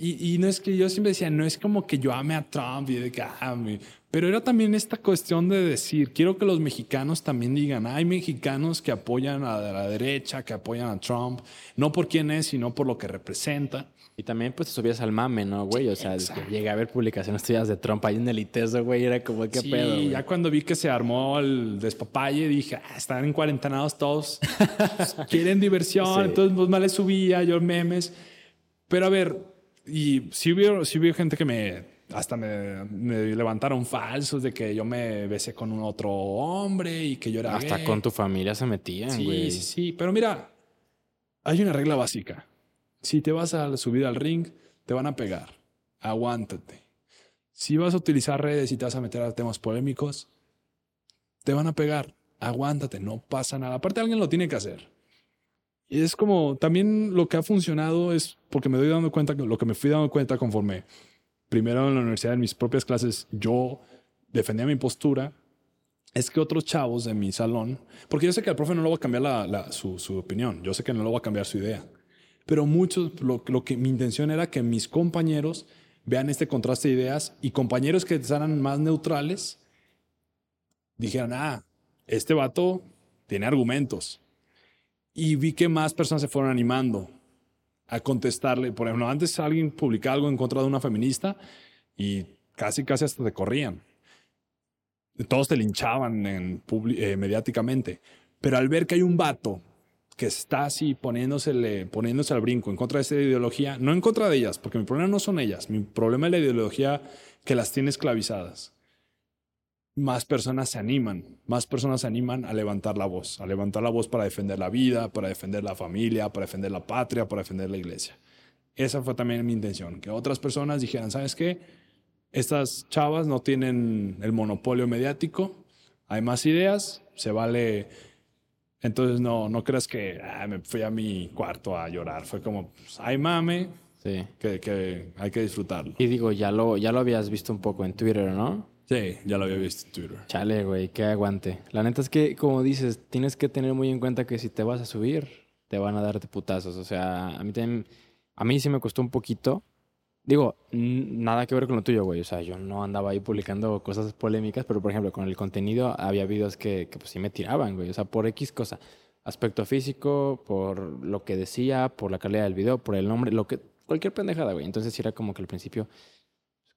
Y, y no es que yo siempre decía, no es como que yo ame a Trump y de que, ah, mi- pero era también esta cuestión de decir, quiero que los mexicanos también digan, hay mexicanos que apoyan a la derecha, que apoyan a Trump, no por quién es, sino por lo que representa. Y también pues te subías al mame, ¿no, güey? O sea, llegué a ver publicaciones tuyas de Trump ahí en el ITESO, güey. Era como, ¿qué sí, pedo, güey? ya cuando vi que se armó el despapalle, dije, ah, están en cuarentenados todos, quieren diversión, Sí. entonces pues más le subía yo memes. Pero a ver, y sí hubo, sí hubo gente que me, hasta me, me levantaron falsos de que yo me besé con un otro hombre y que yo era Hasta gay. con tu familia se metían, Sí, güey. sí, sí. Pero mira, hay una regla básica. Si te vas a subir al ring, te van a pegar. Aguántate. Si vas a utilizar redes y te vas a meter a temas polémicos, te van a pegar. Aguántate, no pasa nada. Aparte, alguien lo tiene que hacer. Y es como también lo que ha funcionado es porque me doy dando cuenta lo que me fui dando cuenta conforme primero en la universidad, en mis propias clases, yo defendía mi postura es que otros chavos de mi salón, porque yo sé que al profe no lo va a cambiar su opinión, yo sé que no lo va a cambiar su idea, pero muchos, lo, lo que mi intención era que mis compañeros vean este contraste de ideas y compañeros que eran más neutrales dijeran, ah, este vato tiene argumentos. Y vi que más personas se fueron animando a contestarle. Por ejemplo, antes alguien publicaba algo en contra de una feminista y casi, casi hasta te corrían todos te linchaban eh, mediáticamente. Pero al ver que hay un vato que está así poniéndosele, poniéndose al brinco en contra de esa ideología, no en contra de ellas, porque mi problema no son ellas, mi problema es la ideología que las tiene esclavizadas. Más personas se animan, más personas se animan a levantar la voz, a levantar la voz para defender la vida, para defender la familia, para defender la patria, para defender la iglesia. Esa fue también mi intención, que otras personas dijeran, ¿sabes qué? Estas chavas no tienen el monopolio mediático, hay más ideas, se vale. Entonces no, no creas que ah, me fui a mi cuarto a llorar. Fue como, pues, hay mame, Sí. que, que hay que disfrutarlo. Y digo, ya lo, ya lo habías visto un poco en Twitter, ¿no? Sí, ya lo había visto en Twitter. Chale, güey, qué aguante. La neta es que, como dices, tienes que tener muy en cuenta que si te vas a subir, te van a darte putazos. O sea, a mí también, a mí sí me costó un poquito. Digo, nada que ver con lo tuyo, güey. O sea, yo no andaba ahí publicando cosas polémicas, pero por ejemplo, con el contenido había videos que, que pues sí me tiraban, güey. O sea, por X cosa. Aspecto físico, por lo que decía, por la calidad del video, por el nombre, lo que, cualquier pendejada, güey. Entonces sí era como que al principio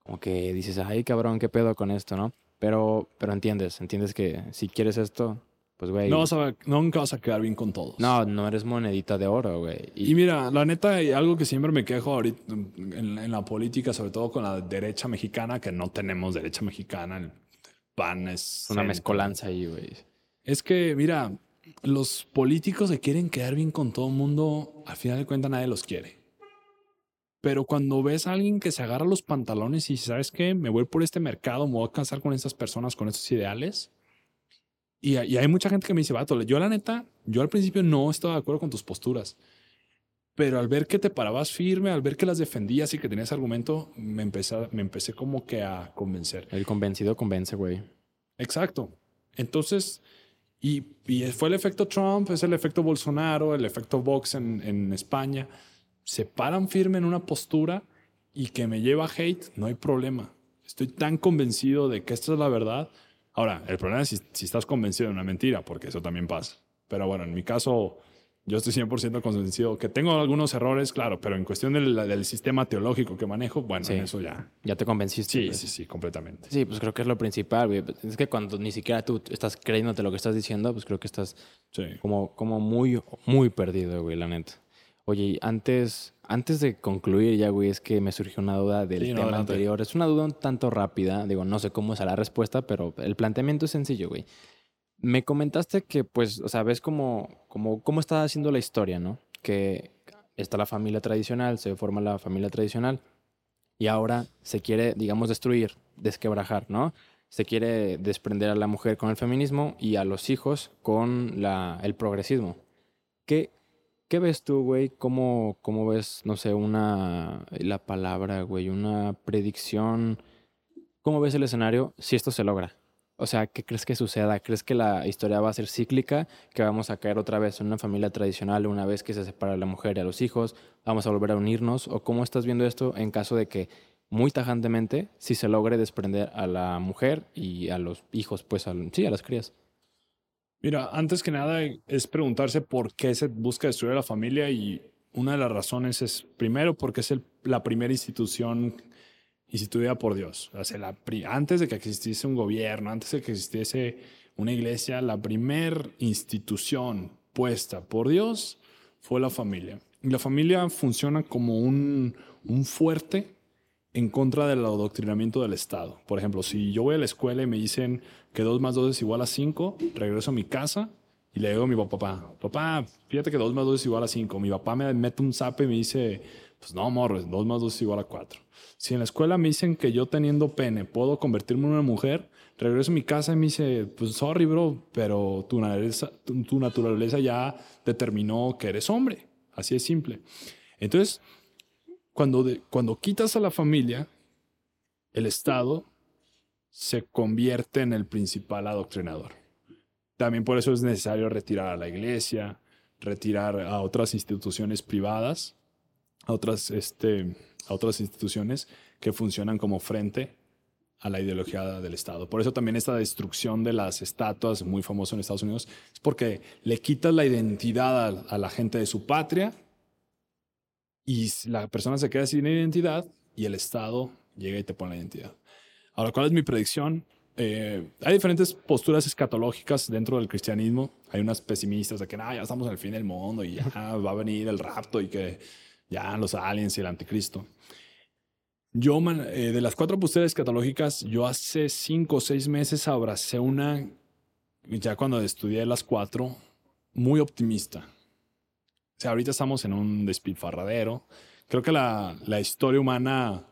como que dices, ay, cabrón, qué pedo con esto, ¿no? Pero, pero entiendes, entiendes que si quieres esto, pues, güey. No vas a- nunca vas a quedar bien con todos. no, no eres monedita de oro, güey. Y mira, la neta, algo que siempre me quejo ahorita en, en la política, sobre todo con la derecha mexicana, que no tenemos derecha mexicana, el PAN es... una centro. mezcolanza ahí, güey. Es que, mira, los políticos que quieren quedar bien con todo el mundo, al final de cuentas nadie los quiere. Pero cuando ves a alguien que se agarra los pantalones y ¿sabes qué? Me voy por este mercado, me voy a casar con estas personas, con estos ideales. Y, y hay mucha gente que me dice, vato, yo la neta, yo al principio no estaba de acuerdo con tus posturas. Pero al ver que te parabas firme, al ver que las defendías y que tenías argumento, me empecé, me empecé como que a convencer. El convencido convence, güey. Exacto. Entonces, y, y fue el efecto Trump, es el efecto Bolsonaro, el efecto Vox en, en España. Se paran firme en una postura y que me lleva a hate, no hay problema. Estoy tan convencido de que esta es la verdad Ahora, el problema es si, si estás convencido de una mentira, porque eso también pasa. Pero bueno, en mi caso, yo estoy 100% convencido que tengo algunos errores, claro, pero en cuestión del, del sistema teológico que manejo, bueno, Sí. en eso ya. Ya te convenciste. Sí, pues. sí, sí, completamente. Sí, pues creo que es lo principal, güey. Es que cuando ni siquiera tú estás creyéndote lo que estás diciendo, pues creo que estás Sí. como, como muy, muy perdido, güey, la neta. Oye, antes, antes de concluir ya, güey, es que me surgió una duda del Sí, no, tema adelante. anterior. Es una duda un tanto rápida. Digo, no sé cómo será la respuesta, pero el planteamiento es sencillo, güey. Me comentaste que, pues, o sea, ves cómo, cómo, cómo está haciendo la historia, ¿no? Que está la familia tradicional, se forma la familia tradicional y ahora se quiere, digamos, destruir, desquebrajar, ¿no? Se quiere desprender a la mujer con el feminismo y a los hijos con la, el progresismo. ¿Qué, qué ves tú, güey? ¿Cómo, ¿Cómo ves, no sé, una, la palabra, güey, una predicción? ¿Cómo ves el escenario si esto se logra? O sea, ¿qué crees que suceda? ¿Crees que la historia va a ser cíclica? ¿Que vamos a caer otra vez en una familia tradicional una vez que se separa la mujer y a los hijos? ¿Vamos a volver a unirnos? ¿O cómo estás viendo esto en caso de que muy tajantemente si se logre desprender a la mujer y a los hijos, pues sí, a las crías? Mira, antes que nada es preguntarse por qué se busca destruir la familia y una de las razones es, primero, porque es el- la primera institución instituida por Dios. O la antes de que existiese un gobierno, antes de que existiese una iglesia, la primera institución puesta por Dios fue la familia. Y la familia funciona como un, un fuerte en contra del adoctrinamiento del Estado. Por ejemplo, si yo voy a la escuela y me dicen que 2 más 2 es igual a 5, regreso a mi casa y le digo a mi papá, papá, fíjate que 2 más 2 es igual a 5. Mi papá me mete un zape y me dice, pues no, morro, 2 más 2 es igual a 4. Si en la escuela me dicen que yo teniendo pene puedo convertirme en una mujer, regreso a mi casa y me dice, pues sorry, bro, pero tu naturaleza ya determinó que eres hombre. Así es simple. Entonces, cuando, cuando quitas a la familia, el Estado se convierte en el principal adoctrinador. También por eso es necesario retirar a la iglesia, retirar a otras instituciones privadas, a otras, este, a otras instituciones que funcionan como frente a la ideología del Estado. Por eso también esta destrucción de las estatuas, muy famoso en Estados Unidos, es porque le quitas la identidad a la gente de su patria y la persona se queda sin identidad y el Estado llega y te pone la identidad. Ahora, ¿cuál es mi predicción? Eh, hay diferentes posturas escatológicas dentro del cristianismo. Hay unas pesimistas de que "Nah, ya estamos al fin del mundo y ya va a venir el rapto y que ya los aliens y el anticristo. Yo, eh, de las cuatro posturas escatológicas, yo hace cinco o seis meses abracé una, ya cuando estudié las cuatro, muy optimista. Sea, ahorita estamos en un despilfarradero. Creo que la, la historia humana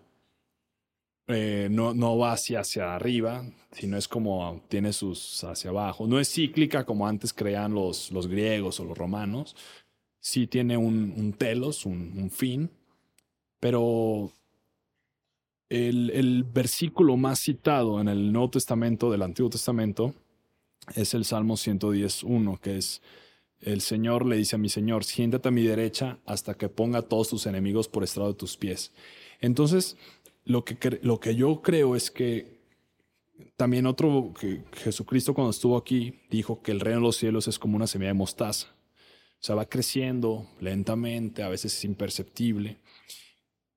eh, no, no va hacia, hacia arriba, sino es como tiene sus hacia abajo. No es cíclica como antes creían los, los griegos o los romanos. Sí tiene un, un telos, un, un fin, pero el, el versículo más citado en el Nuevo Testamento, del Antiguo Testamento, es el Salmo 110.1, que es el Señor le dice a mi Señor, siéntate a mi derecha hasta que ponga a todos tus enemigos por estrado de tus pies. Entonces, lo que, lo que yo creo es que también otro, que Jesucristo cuando estuvo aquí dijo que el reino de los cielos es como una semilla de mostaza. O sea, va creciendo lentamente, a veces es imperceptible.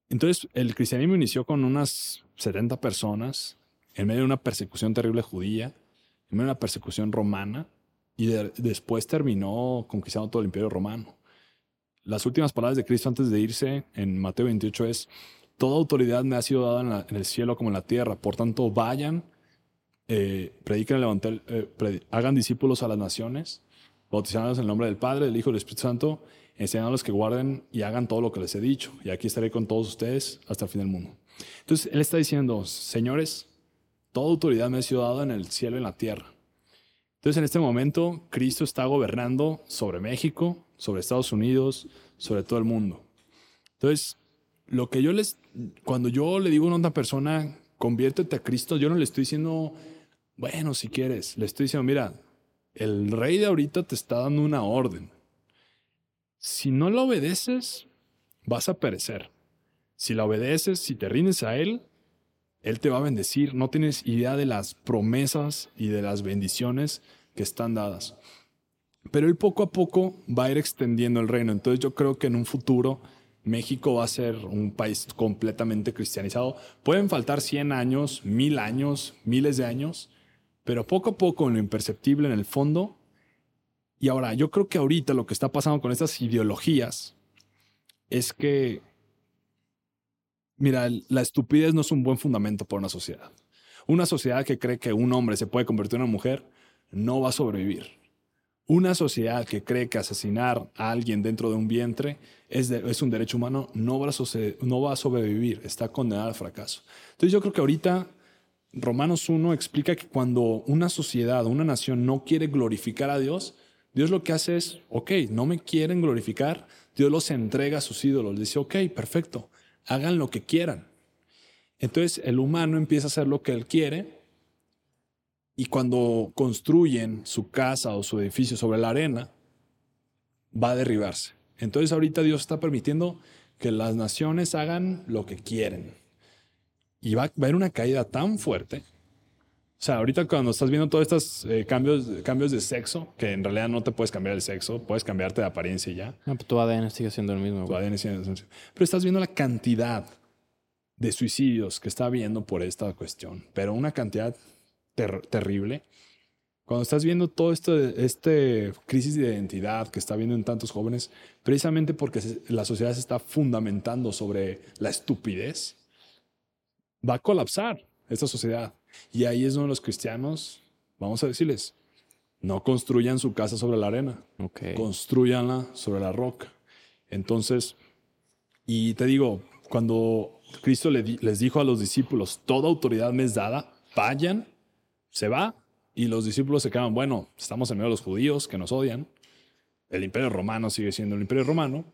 Entonces, el cristianismo inició con unas 70 personas en medio de una persecución terrible judía, en medio de una persecución romana, y de- después terminó conquistando todo el imperio romano. Las últimas palabras de Cristo antes de irse en Mateo 28 es, toda autoridad me ha sido dada en, el cielo como en la tierra, por tanto vayan, eh, prediquen el eh, hagan discípulos a las naciones, bautizándolos en el nombre del Padre, del Hijo y del Espíritu Santo, enseñándoles que guarden y hagan todo lo que les he dicho. Y aquí estaré con todos ustedes hasta el fin del mundo. Entonces, Él está diciendo, señores, toda autoridad me ha sido dada en el cielo y en la tierra. Entonces, en este momento, Cristo está gobernando sobre México, sobre Estados Unidos, sobre todo el mundo. Entonces, lo que yo les, cuando yo le digo a una persona, conviértete a Cristo, yo no le estoy diciendo, bueno, si quieres, le estoy diciendo, mira, el rey de ahorita te está dando una orden. Si no la obedeces, vas a perecer. Si la obedeces, si te rindes a él, Él te va a bendecir. No tienes idea de las promesas y de las bendiciones que están dadas. Pero Él poco a poco va a ir extendiendo el reino. Entonces yo creo que en un futuro México va a ser un país completamente cristianizado. Pueden faltar 100 años, 1000 años, miles de años, pero poco a poco en lo imperceptible en el fondo. Y ahora, yo creo que ahorita lo que está pasando con estas ideologías es que, mira, la estupidez no es un buen fundamento para una sociedad. Una sociedad que cree que un hombre se puede convertir en una mujer no va a sobrevivir. Una sociedad que cree que asesinar a alguien dentro de un vientre es, un derecho humano no va, a no va a sobrevivir, está condenada al fracaso. Entonces yo creo que ahorita Romanos 1 explica que cuando una sociedad, una nación no quiere glorificar a Dios, Dios lo que hace es, ok, no me quieren glorificar, Dios los entrega a sus ídolos, dice, ok, perfecto, hagan lo que quieran. Entonces el humano empieza a hacer lo que él quiere y cuando construyen su casa o su edificio sobre la arena, va a derribarse. Entonces ahorita Dios está permitiendo que las naciones hagan lo que quieren. Y va, a haber una caída tan fuerte. O sea, ahorita cuando estás viendo todos estos eh, cambios, cambios de sexo, que en realidad no te puedes cambiar el sexo, puedes cambiarte de apariencia y ya. No, pues tu ADN sigue siendo el mismo. Tu ADN sigue siendo Pero estás viendo la cantidad de suicidios que está habiendo por esta cuestión. Pero una cantidad terrible. Cuando estás viendo todo esto, este crisis de identidad que está viendo en tantos jóvenes, precisamente porque la sociedad se está fundamentando sobre la estupidez, va a colapsar esta sociedad. Y ahí es donde los cristianos, vamos a decirles, no construyan su casa sobre la arena, okay. construyanla sobre la roca. Entonces, y te digo, cuando Cristo les dijo a los discípulos, toda autoridad me es dada, vayan se va y los discípulos se quedan, bueno, estamos en medio de los judíos que nos odian, el imperio romano sigue siendo el imperio romano,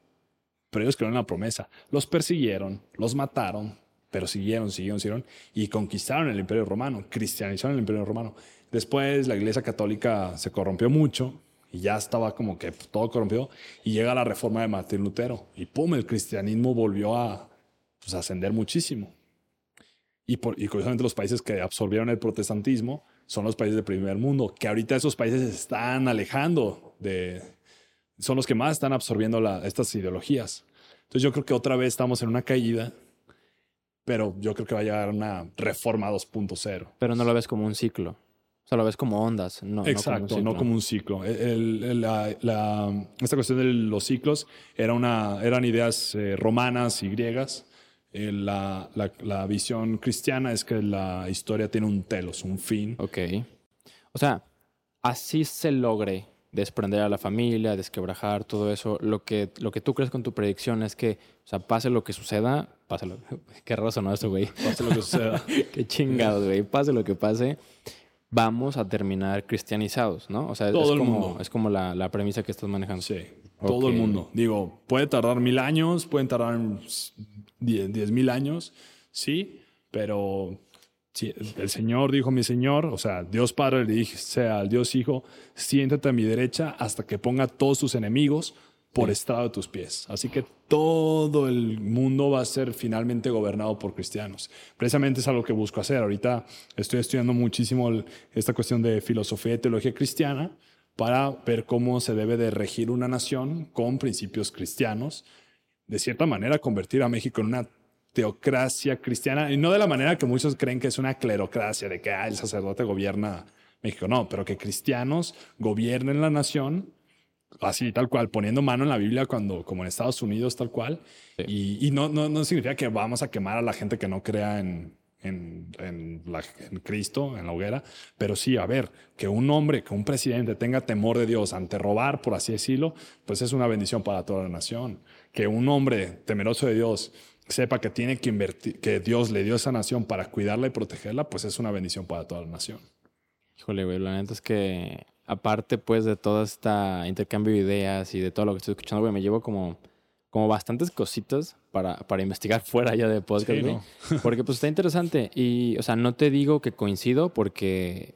pero ellos crearon la promesa, los persiguieron, los mataron, pero siguieron, siguieron, siguieron y conquistaron el imperio romano, cristianizaron el imperio romano. Después la iglesia católica se corrompió mucho y ya estaba como que todo corrompido y llega la reforma de Martín Lutero y pum, el cristianismo volvió a pues, ascender muchísimo. Y, por, y curiosamente los países que absorbieron el protestantismo son los países del primer mundo, que ahorita esos países se están alejando de... Son los que más están absorbiendo estas ideologías. Entonces yo creo que otra vez estamos en una caída, pero yo creo que va a llegar una reforma 2.0. Pero no lo ves como un ciclo. O sea, lo ves como ondas, no, Exacto, no como un ciclo. esta cuestión de los ciclos era una, eran ideas eh, romanas y griegas eh, la, la, visión cristiana es que la historia tiene un telos, un fin. Ok. O sea, así se logre desprender a la familia, desquebrajar todo eso. Lo que, lo que tú crees con tu predicción es que, o sea, pase lo que suceda, pase lo Qué raro sonó esto, güey. Pase lo que suceda. Qué chingado, güey. Pase lo que pase, vamos a terminar cristianizados, ¿no? O sea, todo es, el como, mundo. es como la, la premisa que estás manejando. Sí. Todo el mundo. Digo, puede tardar mil años, pueden tardar diez, mil años, sí, pero el Señor dijo mi Señor, o sea, Dios Padre le dice al Dios Hijo, siéntate a mi derecha hasta que ponga todos tus enemigos por estrado de tus pies. Así que todo el mundo va a ser finalmente gobernado por cristianos. Precisamente es algo que busco hacer. Ahorita estoy estudiando muchísimo esta cuestión de filosofía y teología cristiana para ver cómo se debe de regir una nación con principios cristianos. De cierta manera, convertir a México en una teocracia cristiana, y no de la manera que muchos creen que es una clerocracia, de que ah, el sacerdote gobierna México, no, pero que cristianos gobiernen la nación, así tal cual, poniendo mano en la Biblia cuando, como en Estados Unidos, tal cual, y, no, no, no significa que vamos a quemar a la gente que no crea en, en, en, Cristo, en la hoguera, pero sí, a ver, que un hombre, que un presidente tenga temor de Dios ante robar, por así decirlo, pues es una bendición para toda la nación. Que un hombre temeroso de Dios sepa que tiene que invertir, que Dios le dio esa nación para cuidarla y protegerla, pues es una bendición para toda la nación. Híjole, güey, la neta es que aparte pues de todo este intercambio de ideas y de todo lo que estoy escuchando, güey, me llevo como como bastantes cositas para, para investigar fuera ya de podcast, Porque pues está interesante. Y, o sea, no te digo que coincido porque,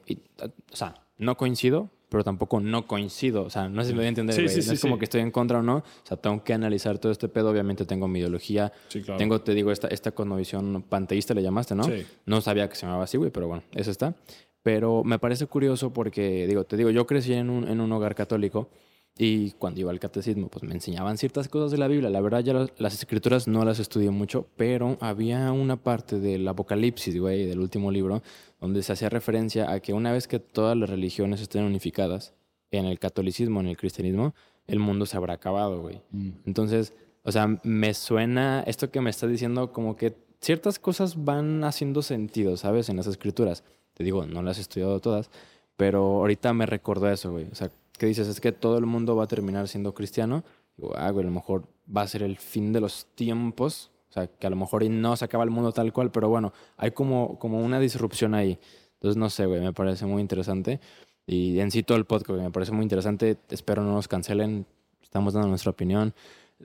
o sea, no coincido pero tampoco no coincido. O sea, no sé si me voy a entender, Sí, sí, no sí, es como que estoy en contra o no. O sea, tengo que analizar todo este pedo. Obviamente tengo mi ideología. Claro. Tengo, te digo, esta, esta cosmovisión panteísta le llamaste, ¿no? Sí. No sabía que se llamaba así, güey, pero bueno, eso está. Pero me parece curioso porque, digo, te digo, yo crecí en un, en un hogar católico y cuando iba al catecismo, pues me enseñaban ciertas cosas de la Biblia. La verdad, ya las, escrituras no las estudié mucho, pero había una parte del Apocalipsis, güey, del último libro, donde se hacía referencia a que una vez que todas las religiones estén unificadas, en el catolicismo, en el cristianismo, el mundo se habrá acabado, güey. Mm. Entonces, o sea, me suena esto que me está diciendo como que ciertas cosas van haciendo sentido, ¿sabes? En las escrituras. Te digo, no las he estudiado todas, pero ahorita me recordó eso, güey. O sea, ¿qué dices? Es que todo el mundo va a terminar siendo cristiano. Digo, ah, güey, a lo mejor va a ser el fin de los tiempos. O sea, que a lo mejor no se acaba el mundo tal cual, pero bueno, hay como, como una disrupción ahí. Entonces, no sé, güey, me parece muy interesante. Y en sí todo el podcast, me parece muy interesante. Espero no nos cancelen. Estamos dando nuestra opinión.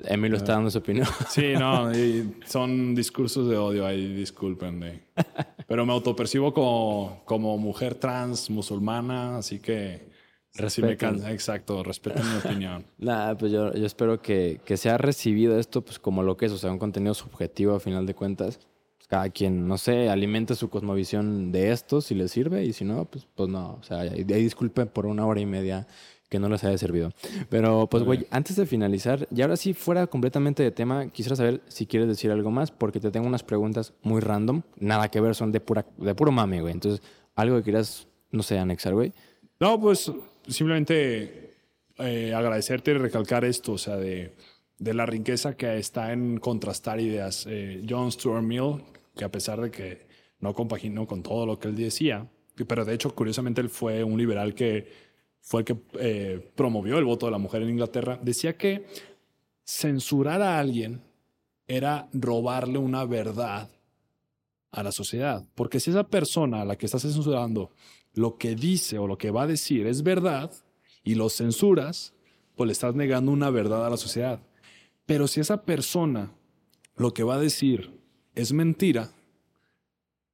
Emilio está dando su opinión. Sí, no, y son discursos de odio ahí, discúlpenme. Pero me autopercibo como, como mujer trans musulmana, así que sí me Respeten. can- Exacto, respeten mi opinión. Nada, pues yo, yo espero que, que sea recibido esto pues como lo que es, o sea, un contenido subjetivo a final de cuentas. Pues, cada quien, no sé, alimente su cosmovisión de esto si les sirve y si no, pues, pues no. O sea, ahí ahí disculpen por una hora y media que no les haya servido. Pero pues, güey, antes de finalizar, y ahora sí fuera completamente de tema, quisiera saber si quieres decir algo más porque te tengo unas preguntas muy random, nada que ver, son de, pura, de puro mame, güey. Entonces, algo que quieras, no sé, anexar, güey. No, pues simplemente eh, agradecerte y recalcar esto, o sea, de, de la riqueza que está en contrastar ideas. Eh, John Stuart Mill, que a pesar de que no compaginó con todo lo que él decía, pero de hecho, curiosamente, él fue un liberal que fue el que eh, promovió el voto de la mujer en Inglaterra, decía que censurar a alguien era robarle una verdad a la sociedad. Porque si esa persona a la que estás censurando lo que dice o lo que va a decir es verdad y lo censuras, pues le estás negando una verdad a la sociedad. Pero si esa persona lo que va a decir es mentira,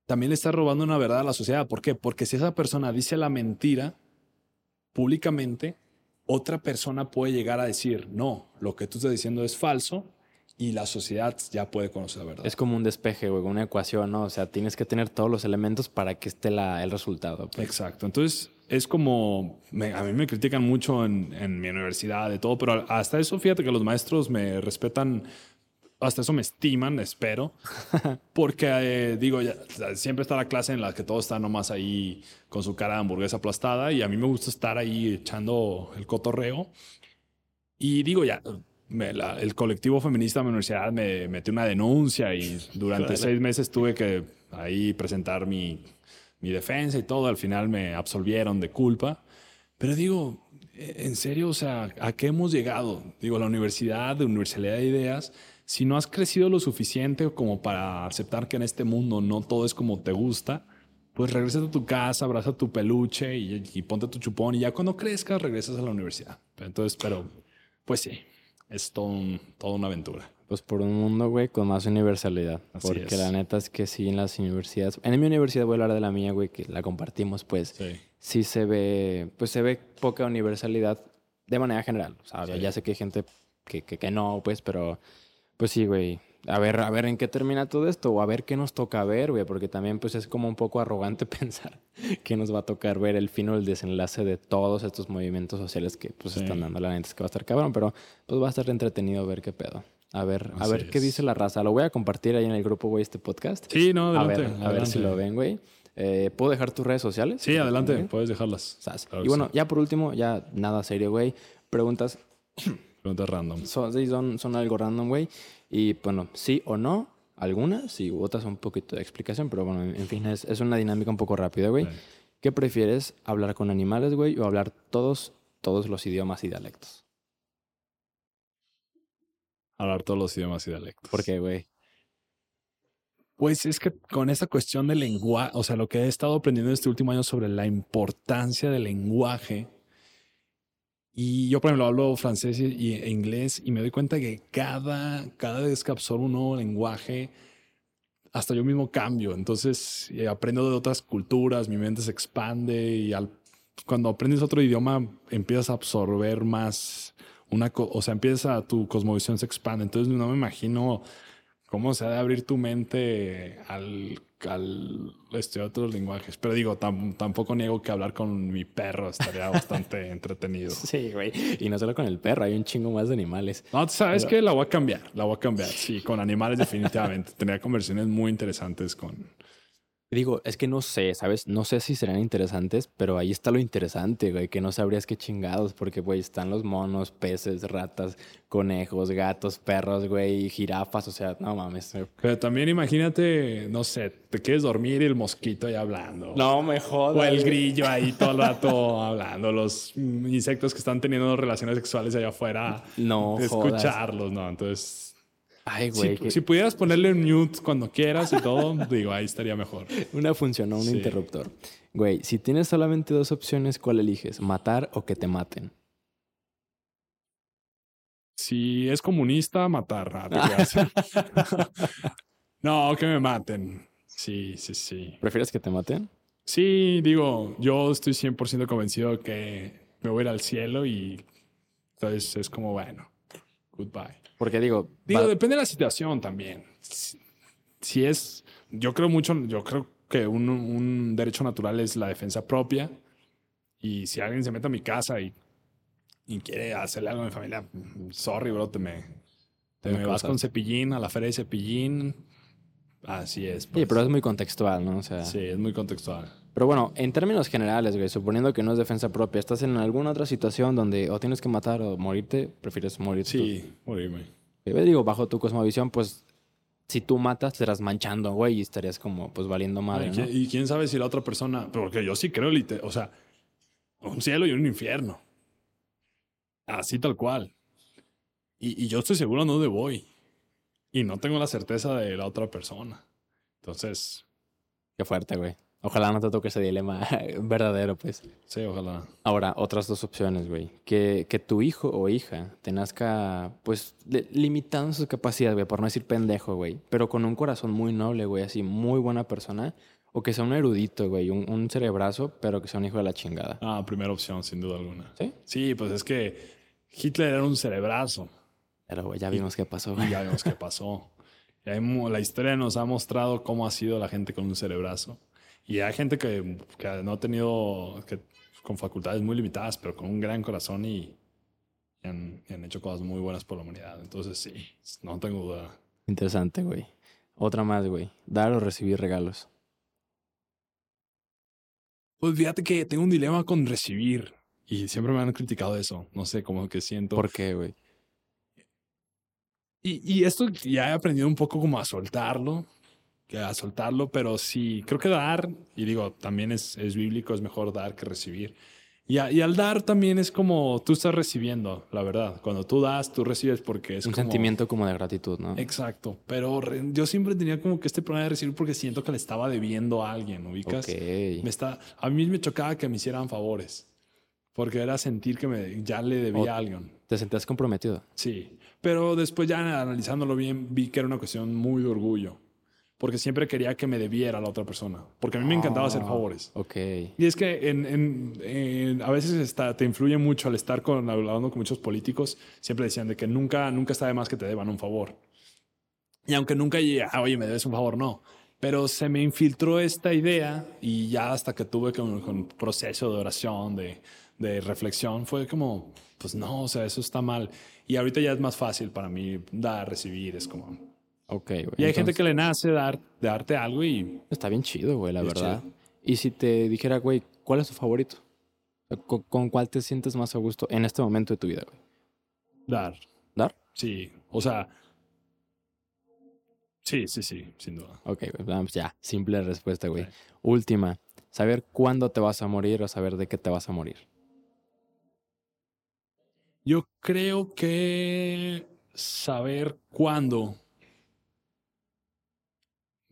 también le estás robando una verdad a la sociedad. ¿Por qué? Porque si esa persona dice la mentira públicamente, otra persona puede llegar a decir, no, lo que tú estás diciendo es falso y la sociedad ya puede conocer la verdad. Es como un despeje, güey, una ecuación, ¿no? O sea, tienes que tener todos los elementos para que esté la, el resultado. pues. Exacto. Entonces, es como, me- a mí me critican mucho en, en mi universidad, de todo, pero hasta eso, fíjate que los maestros me respetan, hasta eso me estiman, espero, porque eh, digo, ya, siempre está la clase en la que todos están nomás ahí con su cara de hamburguesa aplastada y a mí me gusta estar ahí echando el cotorreo. Y digo, ya, me- la- el colectivo feminista de mi universidad me metió una denuncia y durante seis meses tuve que ahí presentar mi, mi defensa y todo. Al final me absolvieron de culpa. Pero digo, eh, en serio, o sea, ¿a qué hemos llegado? Digo, la universidad, de universalidad de ideas, si no has crecido lo suficiente como para aceptar que en este mundo no todo es como te gusta, pues regresa a tu casa, abraza tu peluche y, y ponte tu chupón y ya cuando crezcas regresas a la universidad. Entonces, pero, pues sí, es todo un- toda una aventura. Pues por un mundo, güey, con más universalidad. Así porque es. la neta es que sí, en las universidades. En mi universidad, voy a hablar de la mía, güey, que la compartimos, pues Sí. sí se ve, pues se ve poca universalidad de manera general. O sea, Sí. ya sé que hay gente que, que, que no, pues, pero pues sí, güey. A ver, a ver en qué termina todo esto o a ver qué nos toca ver, güey, porque también pues es como un poco arrogante pensar que nos va a tocar ver el fin o el desenlace de todos estos movimientos sociales que pues Sí. están dando. La neta es que va a estar cabrón, pero pues va a estar entretenido ver qué pedo. A ver, a ver qué dice la raza. Lo voy a compartir ahí en el grupo, güey, este podcast. Sí, no, a adelante. ver, a ver si lo ven, güey. Eh, ¿Puedo dejar tus redes sociales? Sí, adelante, puedes dejarlas. Claro y bueno, sí. ya por último, ya nada serio, güey. Preguntas Preguntas random. son, sí, son, son algo random, güey. Y bueno, sí o no, algunas, y otras un poquito de explicación, pero bueno, en, en fin, es, es una dinámica un poco rápida, güey. ¿Qué prefieres, hablar con animales, güey, o hablar todos, todos los idiomas y dialectos? Hablar todos los idiomas y dialectos. ¿Por qué, güey? Pues es que con esta cuestión del lenguaje, o sea, lo que he estado aprendiendo este último año sobre la importancia del lenguaje. Y yo, por ejemplo, hablo francés y, e inglés y me doy cuenta que cada, cada vez que absorbo un nuevo lenguaje, hasta yo mismo cambio. Entonces, eh, aprendo de otras culturas, mi mente se expande y al cuando aprendes otro idioma, empiezas a absorber más una, o sea, empieza tu cosmovisión se expande. Entonces no me imagino cómo se ha de abrir tu mente al, al estudiar otros lenguajes. Pero digo, tam- tampoco niego que hablar con mi perro estaría bastante entretenido. Sí, güey. Y no solo con el perro, hay un chingo más de animales. No, sabes que la voy a cambiar, la voy a cambiar. Sí, con animales definitivamente. Tenía conversaciones muy interesantes con... Digo, es que no sé, ¿sabes? No sé si serán interesantes, pero ahí está lo interesante, güey, que no sabrías qué chingados, porque, güey, están los monos, peces, ratas, conejos, gatos, perros, güey, jirafas, o sea, no mames. Pero también imagínate, no sé, te quieres dormir y el mosquito ahí hablando. No me jodas. O el grillo ahí todo el rato hablando, los insectos que están teniendo relaciones sexuales allá afuera, No jodas. escucharlos, ¿no? Entonces, Ay, si, güey, que si pudieras ponerle un mute cuando quieras y todo, digo, ahí estaría mejor. una funcionó, un Sí. interruptor. Güey, si tienes solamente dos opciones, ¿cuál eliges? ¿Matar o que te maten? Si es comunista, matar. Ah, no, que me maten. Sí, sí, sí. ¿Prefieres que te maten? Sí, digo, yo estoy 100% convencido que me voy a ir al cielo y entonces es como, bueno, goodbye. Porque digo, Digo, va- depende de la situación también. Si, si es, yo creo mucho, yo creo que un, un derecho natural es la defensa propia. Y si alguien se mete a mi casa y, y quiere hacerle algo a mi familia, sorry, bro, te me, te me vas con cepillín a la feria de cepillín. Así es. Sí, pues. pero es muy contextual, ¿no? O sea, Sí, es muy contextual. Pero bueno, en términos generales, güey, suponiendo que no es defensa propia, estás en alguna otra situación donde o tienes que matar o morirte, prefieres morir. Sí, morirme. tú. Yo digo, bajo tu cosmovisión, pues si tú matas, estarás manchando, güey, y estarías como, pues valiendo madre, y, ¿no? quién, y quién sabe si la otra persona, porque yo sí creo, o sea, un cielo y un infierno. Así tal cual. Y, y yo estoy seguro a dónde voy. Y no tengo la certeza de la otra persona. Entonces, Qué fuerte, güey. Ojalá no te toque ese dilema verdadero, pues. sí, ojalá. Ahora, otras dos opciones, güey. Que, que tu hijo o hija te nazca, pues, le- limitando sus capacidades, güey, por no decir pendejo, güey. Pero con un corazón muy noble, güey, así, muy buena persona. O que sea un erudito, güey, un, un cerebrazo, pero que sea un hijo de la chingada. Ah, primera opción, sin duda alguna. ¿Sí? Sí, pues es que Hitler era un cerebrazo. Pero, güey, ya vimos qué pasó, güey. Y ya vemos qué pasó. Y la historia nos ha mostrado cómo ha sido la gente con un cerebrazo. Y hay gente que, que no ha tenido, que, con facultades muy limitadas, pero con un gran corazón y, y han, y han hecho cosas muy buenas por la humanidad. Entonces, sí, no tengo duda. Interesante, güey. Otra más, güey. Dar o recibir regalos. Pues fíjate que tengo un dilema con recibir. Y siempre me han criticado eso. No sé, como que siento. ¿Por qué, güey? Y, y esto ya he aprendido un poco como a soltarlo, a soltarlo, pero sí, creo que dar, y digo, también es, es bíblico, es mejor dar que recibir. Y, a- y al dar también es como tú estás recibiendo, la verdad. Cuando tú das, tú recibes porque es un como... sentimiento como de gratitud, ¿no? Exacto, pero re- yo siempre tenía como que este problema de recibir porque siento que le estaba debiendo a alguien, ¿ubicas? Ok. Me está, a mí me chocaba que me hicieran favores, porque era sentir que me, ya le debía O- a alguien. ¿Te sentías comprometido? Sí, pero después ya analizándolo bien vi que era una cuestión muy de orgullo, porque siempre quería que me debiera a la otra persona, porque a mí me encantaba hacer Ah, favores. Ok. Y es que en, en- en- a veces está, te influye mucho al estar con, hablando con muchos políticos, siempre decían de que nunca, nunca está de más que te deban un favor. Y aunque nunca llegué, ah, oye, me debes un favor, no. Pero se me infiltró esta idea y ya hasta que tuve con, con un proceso de oración, de, de reflexión, fue como, pues no, o sea, eso está mal. Y ahorita ya es más fácil para mí dar, recibir, es como... Ok, güey. Y hay gente que le nace dar, darte algo y Está bien chido, güey, la verdad. chido. Y si te dijera, güey, ¿cuál es tu favorito? ¿Con, con cuál te sientes más a gusto en este momento de tu vida, güey? dar. ¿Dar? Sí, o sea... Sí, sí, sí, sin duda. Ok, güey. Vamos, ya. Simple respuesta, güey. Última. Saber cuándo te vas a morir o saber de qué te vas a morir. Yo creo que saber cuándo.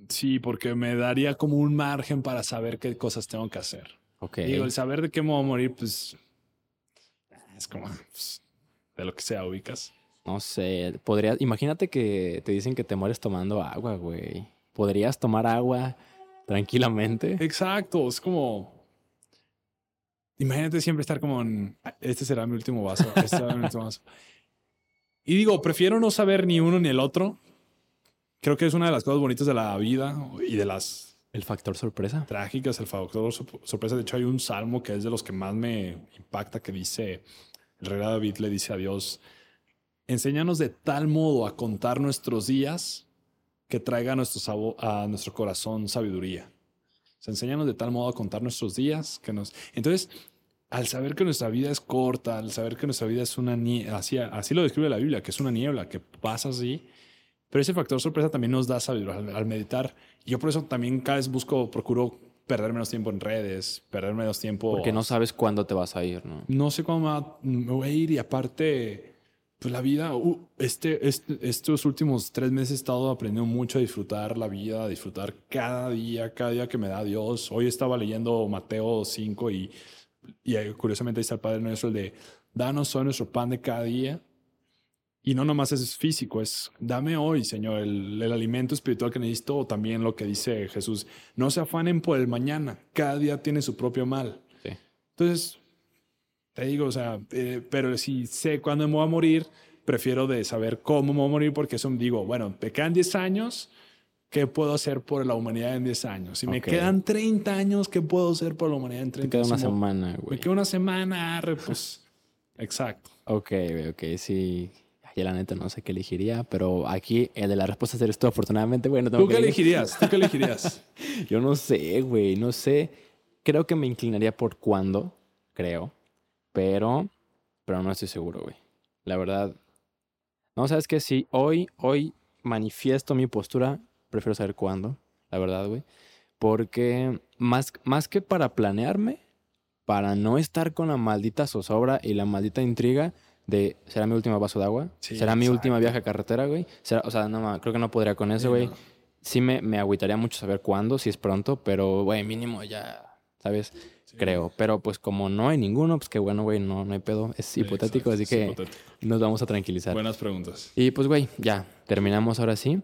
Sí, porque me daría como un margen para saber qué cosas tengo que hacer. Ok. Digo, el saber de qué me voy a morir, pues es como pues, de lo que sea, ubicas. No sé. Podría... Imagínate que te dicen que te mueres tomando agua, güey. ¿Podrías tomar agua tranquilamente? Exacto, es como imagínate siempre estar como en, este será mi último vaso, este será mi último vaso. Y digo, prefiero no saber ni uno ni el otro. Creo que es una de las cosas bonitas de la vida y de las El factor sorpresa. trágicas, el factor sor- sorpresa. De hecho, hay un salmo que es de los que más me impacta que dice, el rey David le dice a Dios, enséñanos de tal modo a contar nuestros días que traiga a nuestro, a nuestro corazón sabiduría. O sea, enséñanos de tal modo a contar nuestros días que nos... Entonces, al saber que nuestra vida es corta, al saber que nuestra vida es una niebla, así, así lo describe la Biblia, que es una niebla, que pasa así, pero ese factor sorpresa también nos da sabiduría al, al meditar. Yo por eso también cada vez busco, procuro perder menos tiempo en redes, perder menos tiempo... Porque no sabes cuándo te vas a ir, ¿no? No sé cómo me voy a ir y aparte, pues la vida, uh, este, este- estos últimos tres meses he estado aprendiendo mucho a disfrutar la vida, a disfrutar cada día, cada día que me da Dios. Hoy estaba leyendo Mateo 5 y, y eh, curiosamente ahí está el Padre Nuestro, el de, danos hoy nuestro pan de cada día. Y no nomás es físico, es dame hoy, Señor, el, el alimento espiritual que necesito, o también lo que dice Jesús, no se afanen por el mañana, cada día tiene su propio mal. Sí. Entonces, te digo, o sea, eh, pero si sé cuándo me voy a morir, prefiero de saber cómo me voy a morir porque eso digo, bueno, me quedan 10 años, ¿qué puedo hacer por la humanidad en 10 años? Si me Ok. quedan 30 años, ¿qué puedo hacer por la humanidad en Te 30 queda años? una Como- semana, Me güey. queda una semana, pues, exacto. Ok, ok, sí. Ya la neta no sé qué elegiría, pero aquí el de la respuesta eres tú, afortunadamente, güey. No tengo ¿Tú qué elegir. elegirías? ¿Tú qué elegirías? Yo no sé, güey, no sé. Creo que me inclinaría por cuándo, creo. Pero, pero no estoy seguro, güey. La verdad. No, sabes que si hoy, hoy manifiesto mi postura, prefiero saber cuándo, la verdad, güey. Porque más, más que para planearme, para no estar con la maldita zozobra y la maldita intriga de será mi último vaso de agua, Sí, será mi última viaje a carretera, güey. Será- o sea, no, creo que no podría con eso, Sí, güey no. sí me, me agüitaría mucho saber cuándo, si es pronto, pero, güey, mínimo ya, ¿sabes? Sí. Creo. Pero pues como no hay ninguno, pues qué bueno, güey, no, no hay pedo. Es hipotético, exacto, así es que hipotético. nos vamos a tranquilizar. Buenas preguntas. Y pues, güey, ya, terminamos ahora sí.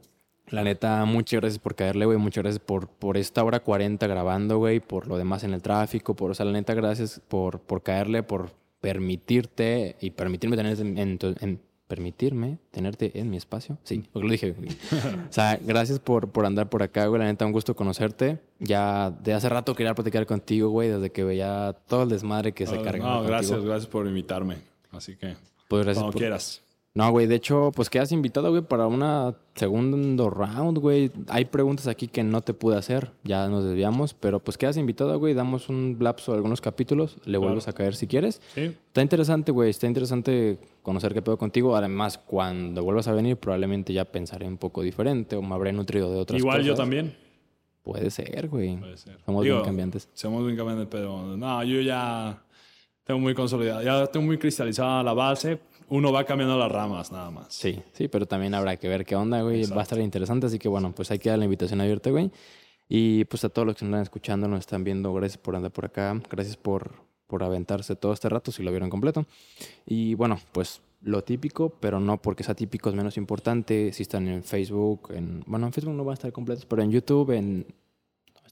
La neta, muchas gracias por caerle, güey. Muchas gracias por, por esta hora 40 grabando, güey. Por lo demás en el tráfico. Por, o sea, la neta, gracias por, por caerle, por permitirte y permitirme tenerte en, en tu- en- permitirme tenerte en mi espacio. Sí, porque lo dije. o sea, gracias por, por andar por acá, güey. La neta, un gusto conocerte. Ya de hace rato quería platicar contigo, güey. Desde que veía todo el desmadre que se No, cargaba. no, gracias, contigo. gracias por invitarme. Así que, Pues gracias cuando por- quieras. No, güey, de hecho, pues quedas invitado, güey, para una segundo round, güey. Hay preguntas aquí que no te pude hacer, ya nos desviamos, pero pues quedas invitado, güey. Damos un lapso de algunos capítulos, le vuelves a caer si quieres. Sí, Está interesante, güey, está interesante conocer qué pedo contigo. Además, cuando vuelvas a venir, probablemente ya pensaré un poco diferente o me habré nutrido de otras igual cosas. yo también. Puede ser, güey. Puede ser. Somos Digo, bien cambiantes. Somos bien cambiantes, pero no, yo ya tengo muy consolidado, ya tengo muy cristalizada la base. Uno va cambiando las ramas nada más. Sí, sí, pero también habrá que ver qué onda, güey. Va a Exacto. estar interesante, así que bueno, pues hay que dar la invitación abierta, güey. Y pues a todos los que nos están escuchando, nos están viendo, gracias por andar por acá, gracias por, por aventarse todo este rato, si lo vieron completo. Y bueno, pues lo típico, pero no porque sea típico es menos importante. Si están en Facebook, en, bueno, en Facebook no van a estar completos, pero en YouTube, en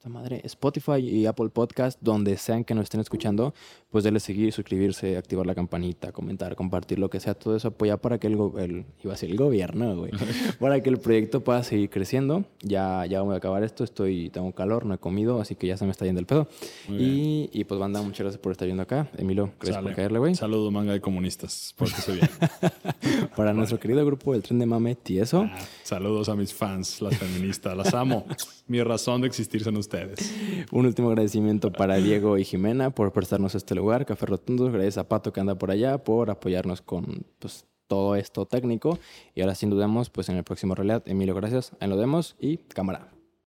esta madre, Spotify y Apple Podcast, donde sean que nos estén escuchando, pues denle seguir, suscribirse, activar la campanita, comentar, compartir, lo que sea, todo eso apoya para que el, el iba a ser el gobierno, güey, para que el proyecto pueda seguir creciendo. Ya, ya voy a acabar esto, estoy, tengo calor, no he comido, así que ya se me está yendo el pedo. Y, y pues banda, muchas gracias por estar viendo acá. Emilio, gracias Sale. por caerle, güey. Saludo, manga de comunistas. Pórtese bien. Para nuestro querido grupo El Tren de Mame Tieso. Ah, Saludos a mis fans, las feministas. Las amo. Mi razón de existir son ustedes. Un último agradecimiento para Diego y Jimena por prestarnos este lugar, Café Rotundo. Gracias a Pato que anda por allá por apoyarnos con pues, todo esto técnico. Y ahora sin dudamos, pues en el próximo realidad. Emilio, gracias. Ahí nos vemos y cámara.